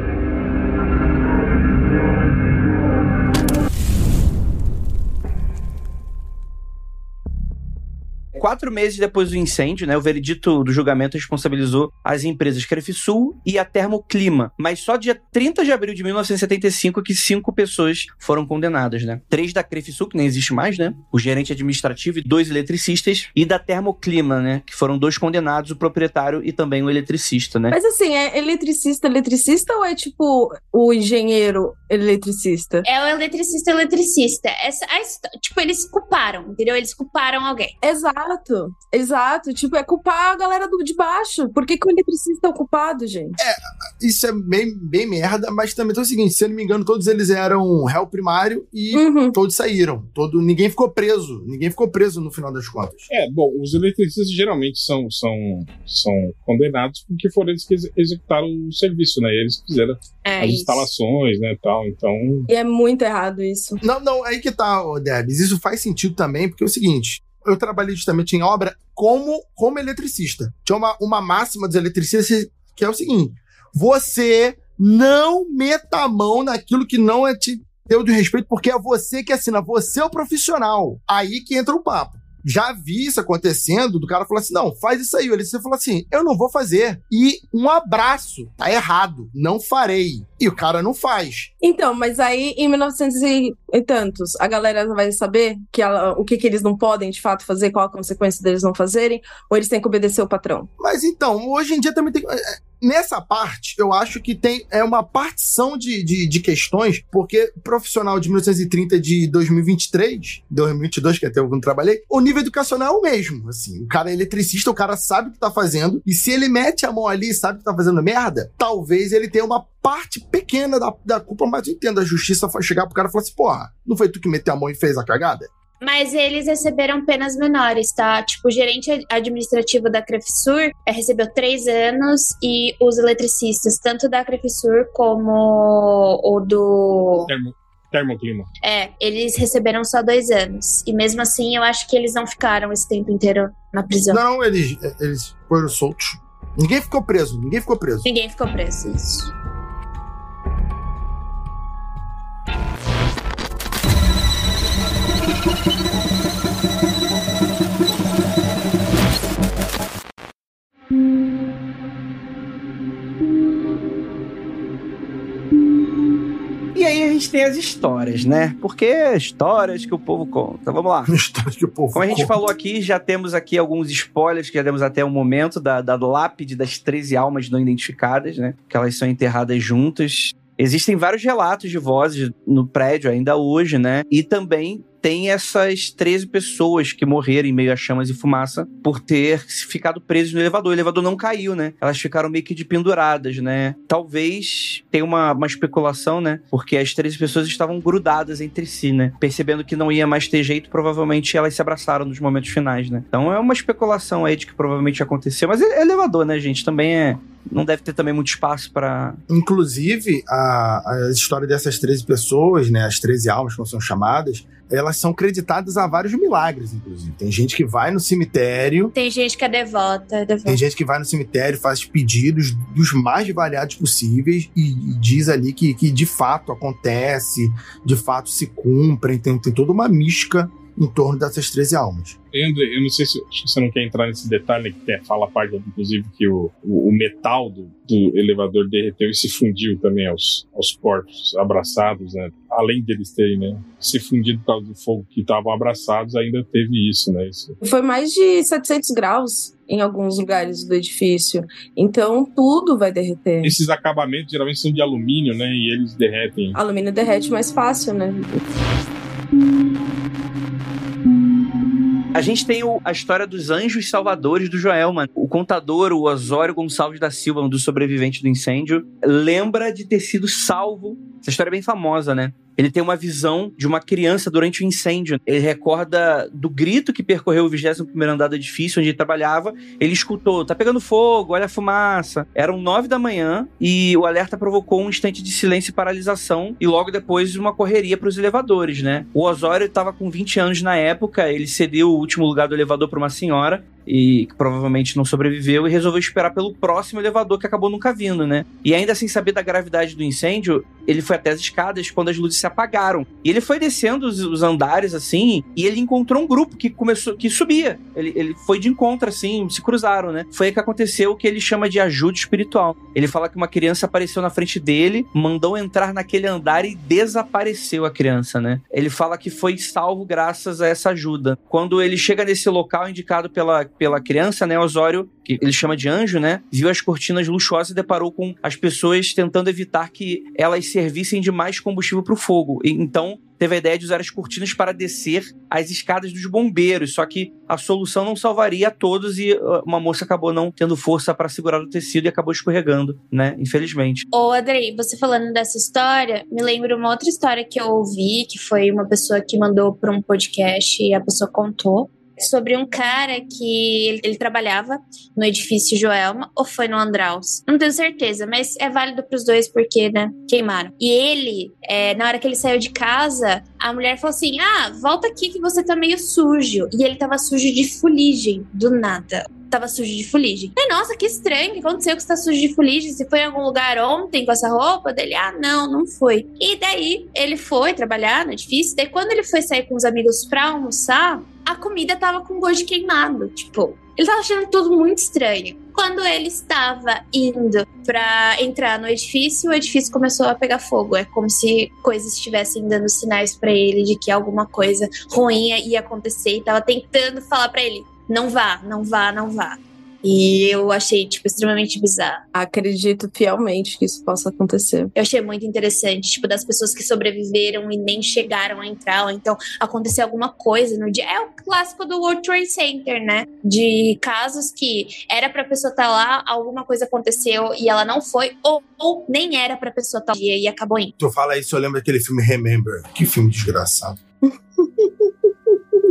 Quatro meses depois do incêndio, né, o veredito do julgamento responsabilizou as empresas Crefisul e a Termoclima, mas só dia 30 de abril de 1975 que cinco pessoas foram condenadas, né? Três da Crefisul, que nem existe mais, né? O gerente administrativo e dois eletricistas, e da Termoclima, né? Que foram dois condenados, o proprietário e também o eletricista, né? Mas assim, é eletricista, eletricista ou é tipo o engenheiro eletricista? É o eletricista, eletricista. Essa, a, tipo, eles culparam, entendeu? Eles culparam alguém. Exato. Exato. Tipo, é culpar a galera do, de baixo. Por que, que o eletricista é o culpado, gente? É, isso é bem, bem merda, mas também é o seguinte: se eu não me engano, todos eles eram réu primário e uhum. todos saíram. Todo, ninguém ficou preso. Ninguém ficou preso no final das contas. É, bom, os eletricistas geralmente são, são, são condenados porque foram eles que executaram o serviço, né? Eles fizeram é as isso. instalações, né, tal. Então. E é muito errado isso. Não, não, aí que tá, Debs. Isso faz sentido também, porque é o seguinte: eu trabalhei justamente em obra como, como eletricista. Tinha uma, uma máxima dos eletricistas que é o seguinte: você não meta a mão naquilo que não é te deu de respeito, porque é você que assina, você é o profissional. Aí que entra o papo. Já vi isso acontecendo, do cara falar assim: não, faz isso aí. Ele você falou assim: eu não vou fazer. E um abraço. Tá errado. Não farei. E o cara não faz. Então, mas aí em 1900 e tantos, a galera vai saber que ela, o que, que eles não podem de fato fazer, qual a consequência deles não fazerem, ou eles têm que obedecer o patrão? Mas então, hoje em dia também tem. É, Nessa parte, eu acho que tem é uma partição de, de, de questões, porque profissional de 1930 de 2023, 2022, que até eu não trabalhei, o nível educacional é o mesmo. Assim, o cara é eletricista, o cara sabe o que tá fazendo, e se ele mete a mão ali e sabe que tá fazendo merda, talvez ele tenha uma parte pequena da, da culpa, mas eu entendo a justiça chegar pro cara e falar assim: porra, não foi tu que meteu a mão e fez a cagada? Mas eles receberam penas menores, tá? Tipo, o gerente administrativo da Crefisur eh, recebeu três anos e os eletricistas, tanto da Crefisur como o do. Termo, termoclima. É, eles receberam só dois anos. E mesmo assim, eu acho que eles não ficaram esse tempo inteiro na prisão. Não, eles, eles foram soltos. Ninguém ficou preso, ninguém ficou preso. Ninguém ficou preso, isso. Tem as histórias, né? Porque histórias que o povo conta. Vamos lá. História que o povo Como a gente conta. falou aqui, já temos aqui alguns spoilers que já demos até o momento da, da lápide das 13 almas não identificadas, né? Que elas são enterradas juntas. Existem vários relatos de vozes no prédio ainda hoje, né? E também tem essas 13 pessoas que morreram em meio a chamas e fumaça por ter ficado presas no elevador. O elevador não caiu, né? Elas ficaram meio que de penduradas, né? Talvez tenha uma, uma especulação, né? Porque as 13 pessoas estavam grudadas entre si, né? Percebendo que não ia mais ter jeito, provavelmente elas se abraçaram nos momentos finais, né? Então é uma especulação aí de que provavelmente aconteceu. Mas é elevador, né, gente? Também é. Não deve ter também muito espaço para Inclusive, a, a história dessas 13 pessoas, né, as 13 almas, como são chamadas, elas são creditadas a vários milagres, inclusive. Tem gente que vai no cemitério, Tem gente que é devota, é devota. tem gente que vai no cemitério, faz pedidos dos mais variados possíveis e, e diz ali que, que de fato acontece, de fato se cumprem, tem, tem toda uma mística em torno dessas 13 almas. André, eu não sei se, você não quer entrar nesse detalhe, que tem, fala a parte, inclusive, que o, o, o metal do, do elevador derreteu e se fundiu também aos, aos corpos abraçados, né? Além deles terem, né, se fundido por causa do fogo que estavam abraçados, ainda teve isso, né? Isso. Foi mais de 700 graus em alguns lugares do edifício. Então tudo vai derreter. Esses acabamentos geralmente são de alumínio, né? E eles derretem. Alumínio derrete mais fácil, né? A gente tem o- a história dos anjos salvadores do Joelma. O contador, o Osório Gonçalves da Silva, um dos sobreviventes do incêndio, lembra de ter sido salvo. Essa história é bem famosa, né? Ele tem uma visão de uma criança durante o incêndio. Ele recorda do grito que percorreu o 21º andar do edifício onde ele trabalhava. Ele escutou, tá pegando fogo, olha a fumaça. Eram nove da manhã e o alerta provocou um instante de silêncio e paralisação e logo depois uma correria para os elevadores, né? O Osório estava com 20 anos na época, ele cedeu o último lugar do elevador para uma senhora e que provavelmente não sobreviveu e resolveu esperar pelo próximo elevador que acabou nunca vindo, né? E ainda sem saber da gravidade do incêndio, ele foi até as escadas quando as luzes se apagaram. E ele foi descendo os, os andares assim, e ele encontrou um grupo que começou que subia. Ele, ele foi de encontro assim, se cruzaram, né? Foi aí que aconteceu o que ele chama de ajuda espiritual. Ele fala que uma criança apareceu na frente dele, mandou entrar naquele andar e desapareceu a criança, né? Ele fala que foi salvo graças a essa ajuda. Quando ele chega nesse local indicado pela, pela criança, né, Osório, que ele chama de anjo, né, viu as cortinas luxuosas e deparou com as pessoas tentando evitar que elas servissem de mais combustível para o fogo. E, então, teve a ideia de usar as cortinas para descer as escadas dos bombeiros, só que a solução não salvaria a todos e uh, uma moça acabou não tendo força para segurar o tecido e acabou escorregando, né, infelizmente. Ô, Adri, você falando dessa história, me lembra uma outra história que eu ouvi, que foi uma pessoa que mandou para um podcast e a pessoa contou. Sobre um cara que ele, ele trabalhava no edifício Joelma ou foi no Andraus? Não tenho certeza, mas é válido pros dois porque, né, queimaram. E ele, é, na hora que ele saiu de casa, a mulher falou assim: Ah, volta aqui que você tá meio sujo. E ele tava sujo de fuligem, do nada tava sujo de fuligem. E, nossa, que estranho, o que aconteceu que você tá sujo de fuligem? Você foi em algum lugar ontem com essa roupa? Dele, ah, não, não foi. E daí, ele foi trabalhar no edifício, daí quando ele foi sair com os amigos pra almoçar, a comida tava com gosto de queimado. Tipo, ele tava achando tudo muito estranho. Quando ele estava indo para entrar no edifício, o edifício começou a pegar fogo. É como se coisas estivessem dando sinais para ele de que alguma coisa ruim ia acontecer e tava tentando falar para ele: não vá, não vá, não vá. E eu achei, tipo, extremamente bizarro. Acredito fielmente que isso possa acontecer. Eu achei muito interessante, tipo, das pessoas que sobreviveram e nem chegaram a entrar, ou então aconteceu alguma coisa no dia. É o clássico do World Trade Center, né? De casos que era pra pessoa estar tá lá, alguma coisa aconteceu e ela não foi, ou, ou nem era pra pessoa estar tá lá e acabou indo. Tu fala isso, eu lembro daquele filme Remember. Que filme desgraçado.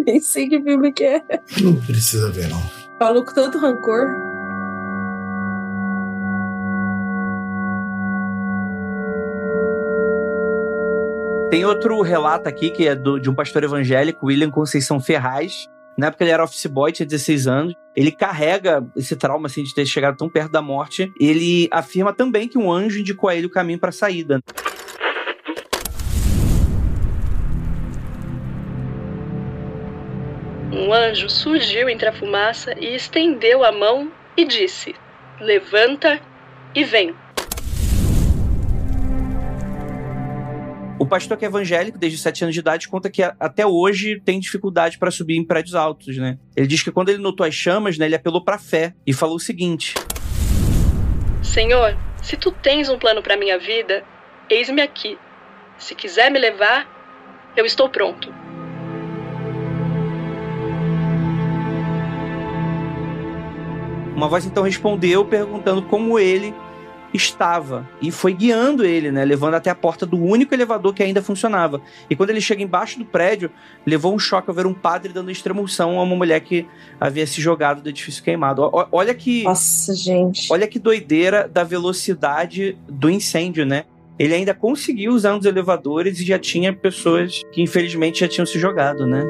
Nem sei que filme que é. Não precisa ver, não. Falou com tanto rancor. Tem outro relato aqui que é do, de um pastor evangélico, William Conceição Ferraz. Na época ele era office boy, tinha 16 anos. Ele carrega esse trauma assim, de ter chegado tão perto da morte. Ele afirma também que um anjo indicou a ele o caminho para a saída. Um anjo surgiu entre a fumaça e estendeu a mão e disse: Levanta e vem. O pastor que é evangélico, desde 7 anos de idade, conta que até hoje tem dificuldade para subir em prédios altos, né? Ele diz que quando ele notou as chamas, né, ele apelou para a fé e falou o seguinte: Senhor, se tu tens um plano para minha vida, eis-me aqui. Se quiser me levar, eu estou pronto. Uma voz então respondeu perguntando como ele estava e foi guiando ele, né, levando até a porta do único elevador que ainda funcionava. E quando ele chega embaixo do prédio, levou um choque ao ver um padre dando extremoção a uma mulher que havia se jogado do edifício queimado. O, olha que Nossa, gente. Olha que doideira da velocidade do incêndio, né? Ele ainda conseguiu usar uns elevadores e já tinha pessoas que infelizmente já tinham se jogado, né?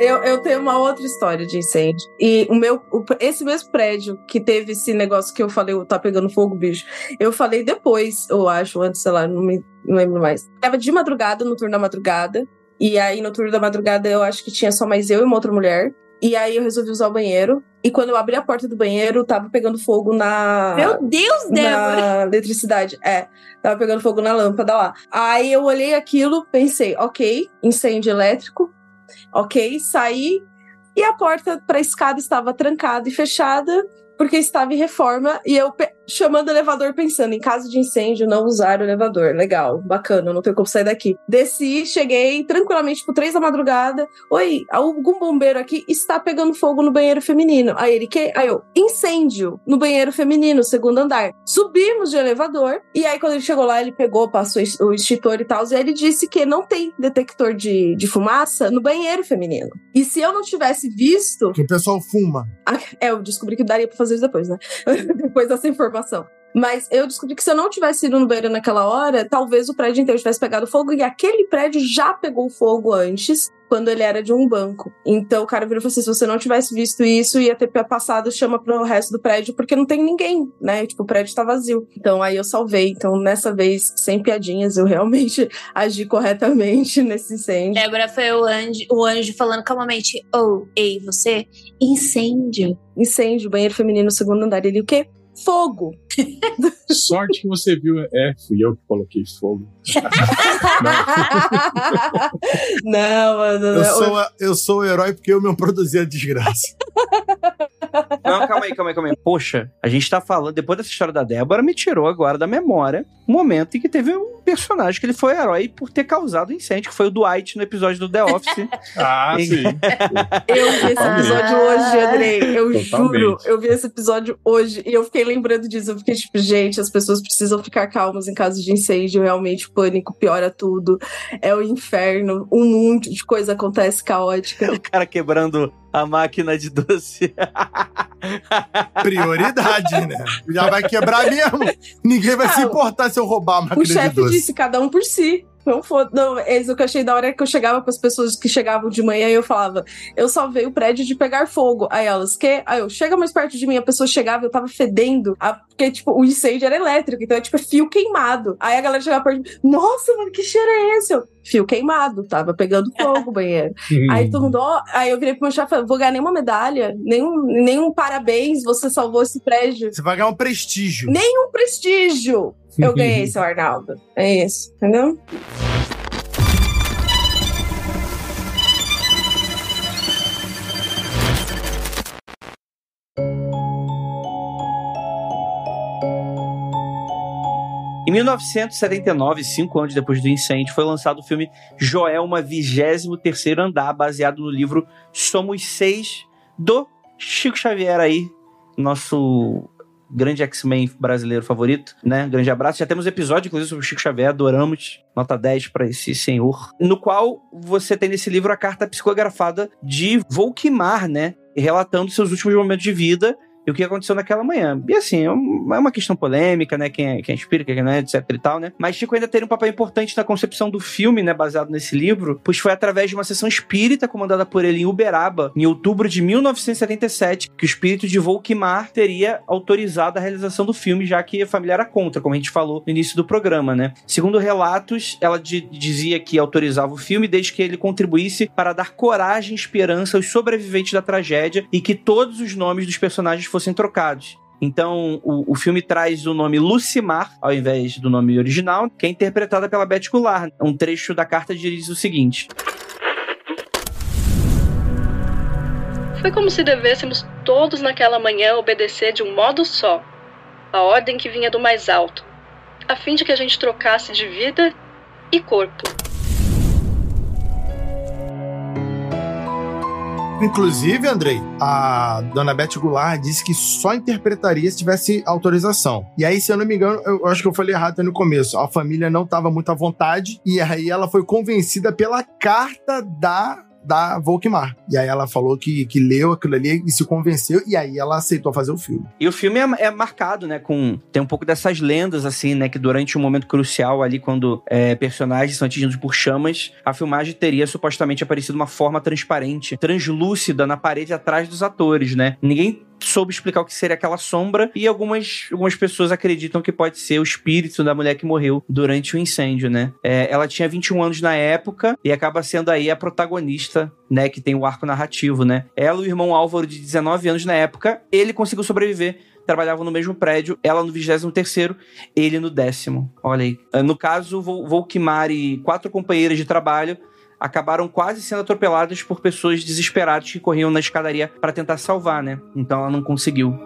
Eu, eu tenho uma outra história de incêndio. E o meu, o, esse mesmo prédio que teve esse negócio que eu falei, tá pegando fogo, bicho. Eu falei depois, eu acho, antes, sei lá, não me não lembro mais. Tava de madrugada, no turno da madrugada. E aí, no turno da madrugada, eu acho que tinha só mais eu e uma outra mulher. E aí eu resolvi usar o banheiro. E quando eu abri a porta do banheiro, tava pegando fogo na. Meu Deus, Débora! Na eletricidade. É, tava pegando fogo na lâmpada lá. Aí eu olhei aquilo, pensei, ok, incêndio elétrico. Ok, saí e a porta para a escada estava trancada e fechada porque estava em reforma e eu chamando o elevador pensando em caso de incêndio não usar o elevador. Legal, bacana, não tenho como sair daqui. Desci, cheguei tranquilamente por três da madrugada. Oi, algum bombeiro aqui está pegando fogo no banheiro feminino. Aí ele que? Aí eu, incêndio no banheiro feminino, segundo andar. Subimos de elevador e aí quando ele chegou lá, ele pegou, passou o extintor e tal, e ele disse que não tem detector de, de fumaça no banheiro feminino. E se eu não tivesse visto. Que o pessoal fuma. É, eu descobri que daria pra fazer isso depois, né? depois dessa informação Mas eu descobri que se eu não tivesse ido no banheiro naquela hora, talvez o prédio inteiro tivesse pegado fogo e aquele prédio já pegou fogo antes, quando ele era de um banco. Então o cara virou e falou assim: se você não tivesse visto isso, ia ter passado chama pro resto do prédio, porque não tem ninguém, né? Tipo, o prédio tá vazio. Então aí eu salvei. Então nessa vez, sem piadinhas, eu realmente agi corretamente nesse incêndio. Débora foi o anjo, o anjo falando calmamente: Oh, ei, você? Incêndio. Incêndio, banheiro feminino, segundo andar. Ele o quê? Fogo. Sorte que você viu. É, fui eu que coloquei fogo. não, mano. Eu sou, eu sou o herói porque eu me produzi a desgraça. Não, calma aí, calma aí, calma aí. Poxa, a gente tá falando, depois dessa história da Débora, me tirou agora da memória o momento em que teve um personagem que ele foi herói por ter causado incêndio, que foi o Dwight no episódio do The Office. ah, sim. eu vi esse episódio hoje, Andrei. Eu Totalmente. juro, eu vi esse episódio hoje e eu fiquei lembrando disso. Eu fiquei tipo, gente, as pessoas precisam ficar calmas em caso de incêndio. Realmente, pânico piora tudo. É o inferno. Um monte de coisa acontece caótica. O cara quebrando a máquina de doce. Prioridade, né? Já vai quebrar mesmo. Ninguém vai ah, se importar se eu roubar a máquina de doce. O chefe disse cada um por si. Não foda. Não, o que eu achei da hora é que eu chegava com as pessoas que chegavam de manhã e eu falava, eu salvei o prédio de pegar fogo. Aí elas, que? Aí eu, chega mais perto de mim, a pessoa chegava e eu tava fedendo. A, porque, tipo, o incêndio era elétrico, então é tipo é fio queimado. Aí a galera chegava perto de mim, nossa, mano, que cheiro é esse? Eu, fio queimado, tava pegando fogo o banheiro. aí todo mundo, ó, aí eu virei pro meu chefe, vou ganhar nenhuma medalha, nenhum, nenhum parabéns, você salvou esse prédio. Você vai ganhar um prestígio. Nenhum prestígio eu ganhei, seu Arnaldo. É isso, entendeu? Em 1979, cinco anos depois do incêndio, foi lançado o filme Joelma, 23 Andar, baseado no livro Somos Seis, do Chico Xavier aí, nosso grande X-Men brasileiro favorito, né? Grande abraço. Já temos episódio, inclusive, sobre o Chico Xavier, adoramos. Nota 10 para esse senhor. No qual você tem nesse livro a carta psicografada de Volkmar, né? Relatando seus últimos momentos de vida e o que aconteceu naquela manhã. E assim, é uma questão polêmica, né? Quem é, quem é espírita, quem não é, etc e tal, né? Mas Chico ainda teve um papel importante na concepção do filme, né? Baseado nesse livro, pois foi através de uma sessão espírita comandada por ele em Uberaba, em outubro de 1977, que o espírito de Volkmar teria autorizado a realização do filme, já que a família era contra, como a gente falou no início do programa, né? Segundo relatos, ela dizia que autorizava o filme desde que ele contribuísse para dar coragem e esperança aos sobreviventes da tragédia e que todos os nomes dos personagens fossem trocados. Então, o, o filme traz o nome Lucimar, ao invés do nome original, que é interpretada pela Beth Goulart. Um trecho da carta diz o seguinte. Foi como se devêssemos todos naquela manhã obedecer de um modo só, a ordem que vinha do mais alto, a fim de que a gente trocasse de vida e corpo. Inclusive, Andrei, a dona Beth Goulart disse que só interpretaria se tivesse autorização. E aí, se eu não me engano, eu acho que eu falei errado no começo. A família não estava muito à vontade e aí ela foi convencida pela carta da da Volkmar. E aí ela falou que, que leu aquilo ali e se convenceu, e aí ela aceitou fazer o filme. E o filme é, é marcado, né, com... Tem um pouco dessas lendas, assim, né, que durante um momento crucial ali, quando é, personagens são atingidos por chamas, a filmagem teria supostamente aparecido uma forma transparente, translúcida na parede atrás dos atores, né? Ninguém soube explicar o que seria aquela sombra e algumas, algumas pessoas acreditam que pode ser o espírito da mulher que morreu durante o incêndio, né? É, ela tinha 21 anos na época e acaba sendo aí a protagonista, né, que tem o arco narrativo, né? Ela e o irmão Álvaro de 19 anos na época, ele conseguiu sobreviver trabalhavam no mesmo prédio, ela no 23 ele no décimo. Olha aí. No caso, Volkmar e quatro companheiras de trabalho acabaram quase sendo atropeladas por pessoas desesperadas que corriam na escadaria para tentar salvar, né? Então ela não conseguiu.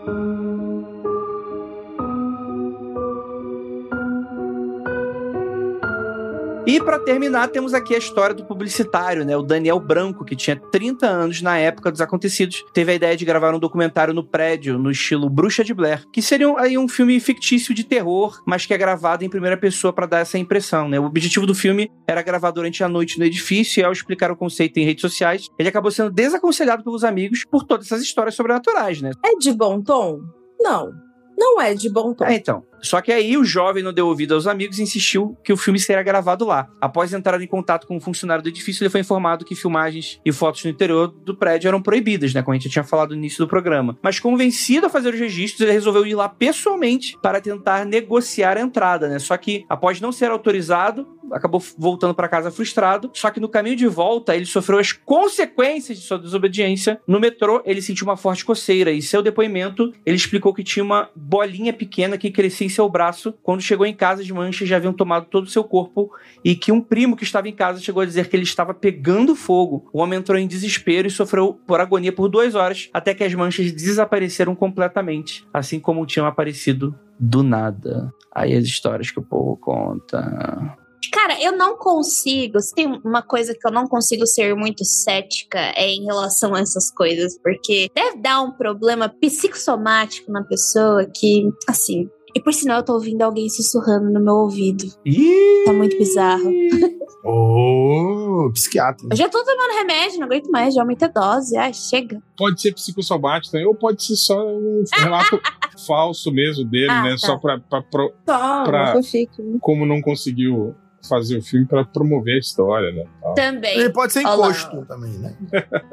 E para terminar, temos aqui a história do publicitário, né? O Daniel Branco, que tinha 30 anos na época dos acontecidos, teve a ideia de gravar um documentário no prédio, no estilo Bruxa de Blair, que seria aí um filme fictício de terror, mas que é gravado em primeira pessoa para dar essa impressão, né? O objetivo do filme era gravar durante a noite no edifício e ao explicar o conceito em redes sociais, ele acabou sendo desaconselhado pelos amigos por todas essas histórias sobrenaturais, né? É de bom tom? Não. Não é de bom tom. É, então. Só que aí o jovem não deu ouvido aos amigos e insistiu que o filme seria gravado lá. Após entrar em contato com um funcionário do edifício, ele foi informado que filmagens e fotos no interior do prédio eram proibidas, né? Como a gente tinha falado no início do programa. Mas convencido a fazer os registros, ele resolveu ir lá pessoalmente para tentar negociar a entrada, né? Só que após não ser autorizado, acabou voltando para casa frustrado. Só que no caminho de volta, ele sofreu as consequências de sua desobediência. No metrô, ele sentiu uma forte coceira e seu depoimento, ele explicou que tinha uma bolinha pequena que crescia em seu braço. Quando chegou em casa, as manchas já haviam tomado todo o seu corpo e que um primo que estava em casa chegou a dizer que ele estava pegando fogo. O homem entrou em desespero e sofreu por agonia por duas horas até que as manchas desapareceram completamente, assim como tinham aparecido do nada. Aí as histórias que o povo conta. Cara, eu não consigo. Se tem uma coisa que eu não consigo ser muito cética é em relação a essas coisas, porque deve dar um problema psicossomático na pessoa que, assim, e por sinal, eu tô ouvindo alguém sussurrando no meu ouvido. Ih! Tá muito bizarro. Ô, oh, psiquiatra. Eu já tô tomando remédio, não aguento mais, já aumentei a dose. Ai, chega. Pode ser psicossomático também, ou pode ser só um relato falso mesmo dele, Ah, né? tá. Só pra, pra, pro- Pra- chique. né? como não conseguiu fazer o filme para promover a história, né? tal. Também. Ele pode ser Olá. encosto também, né?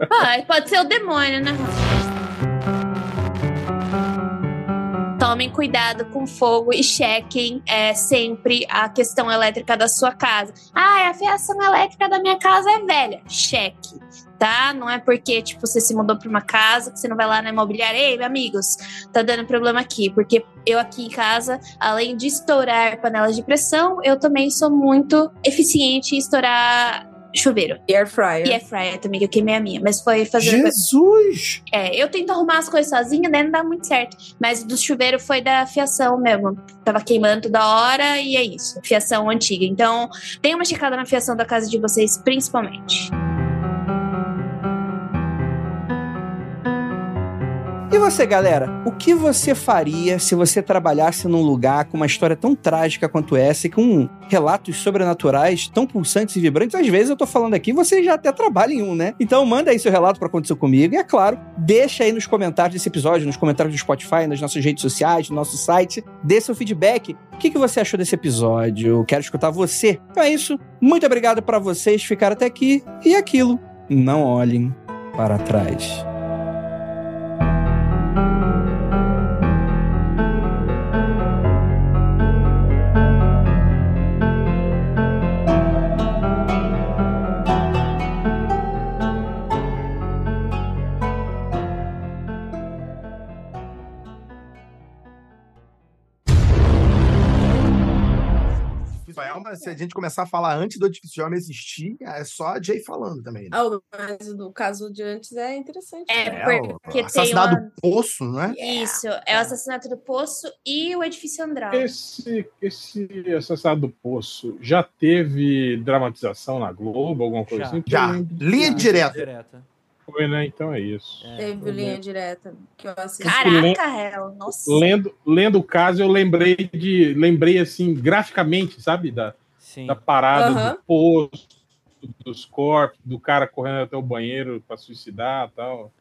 Pode, pode ser o demônio, né? Tomem cuidado com fogo e chequem é, sempre a questão elétrica da sua casa. Ah, a fiação elétrica da minha casa é velha. Cheque, tá? Não é porque, tipo, você se mudou pra uma casa que você não vai lá na imobiliária. Ei, amigos, tá dando problema aqui. Porque eu aqui em casa, além de estourar panelas de pressão, eu também sou muito eficiente em estourar chuveiro. E air fryer. E air fryer também, que eu queimei a minha. Mas foi fazer. Jesus! É, eu tento arrumar as coisas sozinha, né? Não dá muito certo. Mas do chuveiro foi da fiação mesmo. Tava queimando toda hora e é isso. Fiação antiga. Então, dê uma checada na fiação da casa de vocês, principalmente. E você, galera? O que você faria se você trabalhasse num lugar com uma história tão trágica quanto essa e com relatos sobrenaturais tão pulsantes e vibrantes? Às vezes eu tô falando aqui, você já até trabalha em um, né? Então manda aí seu relato pra acontecer comigo e, é claro, deixa aí nos comentários desse episódio, nos comentários do Spotify, nas nossas redes sociais, no nosso site, dê seu feedback. O que, que você achou desse episódio? Quero escutar você. Então é isso. Muito obrigado pra vocês ficarem até aqui. E aquilo, não olhem para trás. Israel, mas se a gente começar a falar antes do edifício não existir, é só a Jay falando também. Né? Ah, mas no caso de antes é interessante. É, É, porque o tem assassinato uma... do poço, não é? Isso, é o assassinato do poço e o edifício Andral. Esse, esse assassinato do Poço já teve dramatização na Globo, alguma coisa Já. assim? Já. Lembro que Linha direta. Foi, né? Então é isso. Teve linha direta que eu assisti. Caraca, Hel, nossa. Lendo, lendo o caso, eu lembrei de. Lembrei assim, graficamente, sabe? Da, Sim. da parada Aham. do poço, dos corpos, do cara correndo até o banheiro pra suicidar e tal.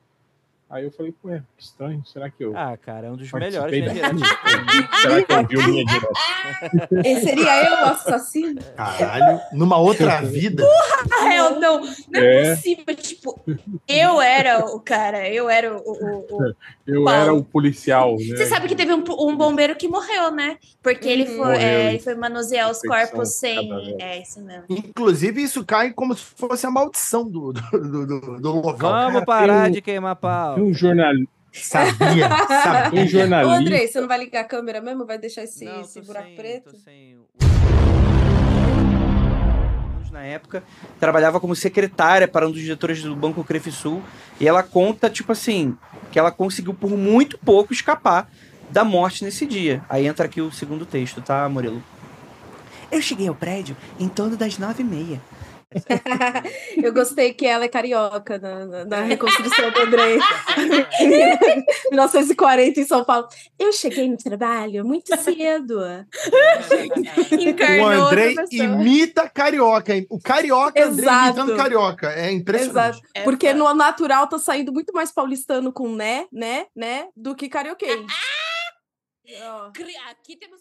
Aí eu falei, pô, é que estranho, será que eu Ah, cara, é um dos melhores, né? Será que eu vi o linha direta? E seria eu o assassino? Caralho, numa outra vida. Ah, Hel, não, não é, É. possível. Tipo, eu era o cara, eu era o- o- o Eu Paulo. era o policial, né? Você sabe que teve um, um bombeiro que morreu, né? Porque ele Uhum. foi, Morreu. é, ele foi manusear os corpos sem. É isso mesmo. Inclusive, isso cai como se fosse a maldição do, do, do, do- local. Vamos parar eu- de queimar pau. Um, jornal... Sabia, sabia. um Ô, jornalista. Andrei, você não vai ligar a câmera mesmo? Vai deixar esse, Não, esse buraco sem- preto? tô sem Na época, trabalhava como secretária para um dos diretores do Banco Crefisul. E ela conta, tipo assim, que ela conseguiu por muito pouco escapar da morte nesse dia. Aí entra aqui o segundo texto, tá, Murilo? Eu cheguei ao prédio em torno das nove e meia. Eu gostei que ela é carioca na, na- na reconstrução do Andrei. 1940 em São Paulo. Eu cheguei no trabalho muito cedo. O Encarnou pessoa. imita carioca. O carioca imitando carioca. É impressionante. Exato. É Porque no natural tá saindo muito mais paulistano com né, né, né, do que carioquês. Cri- Aqui temos.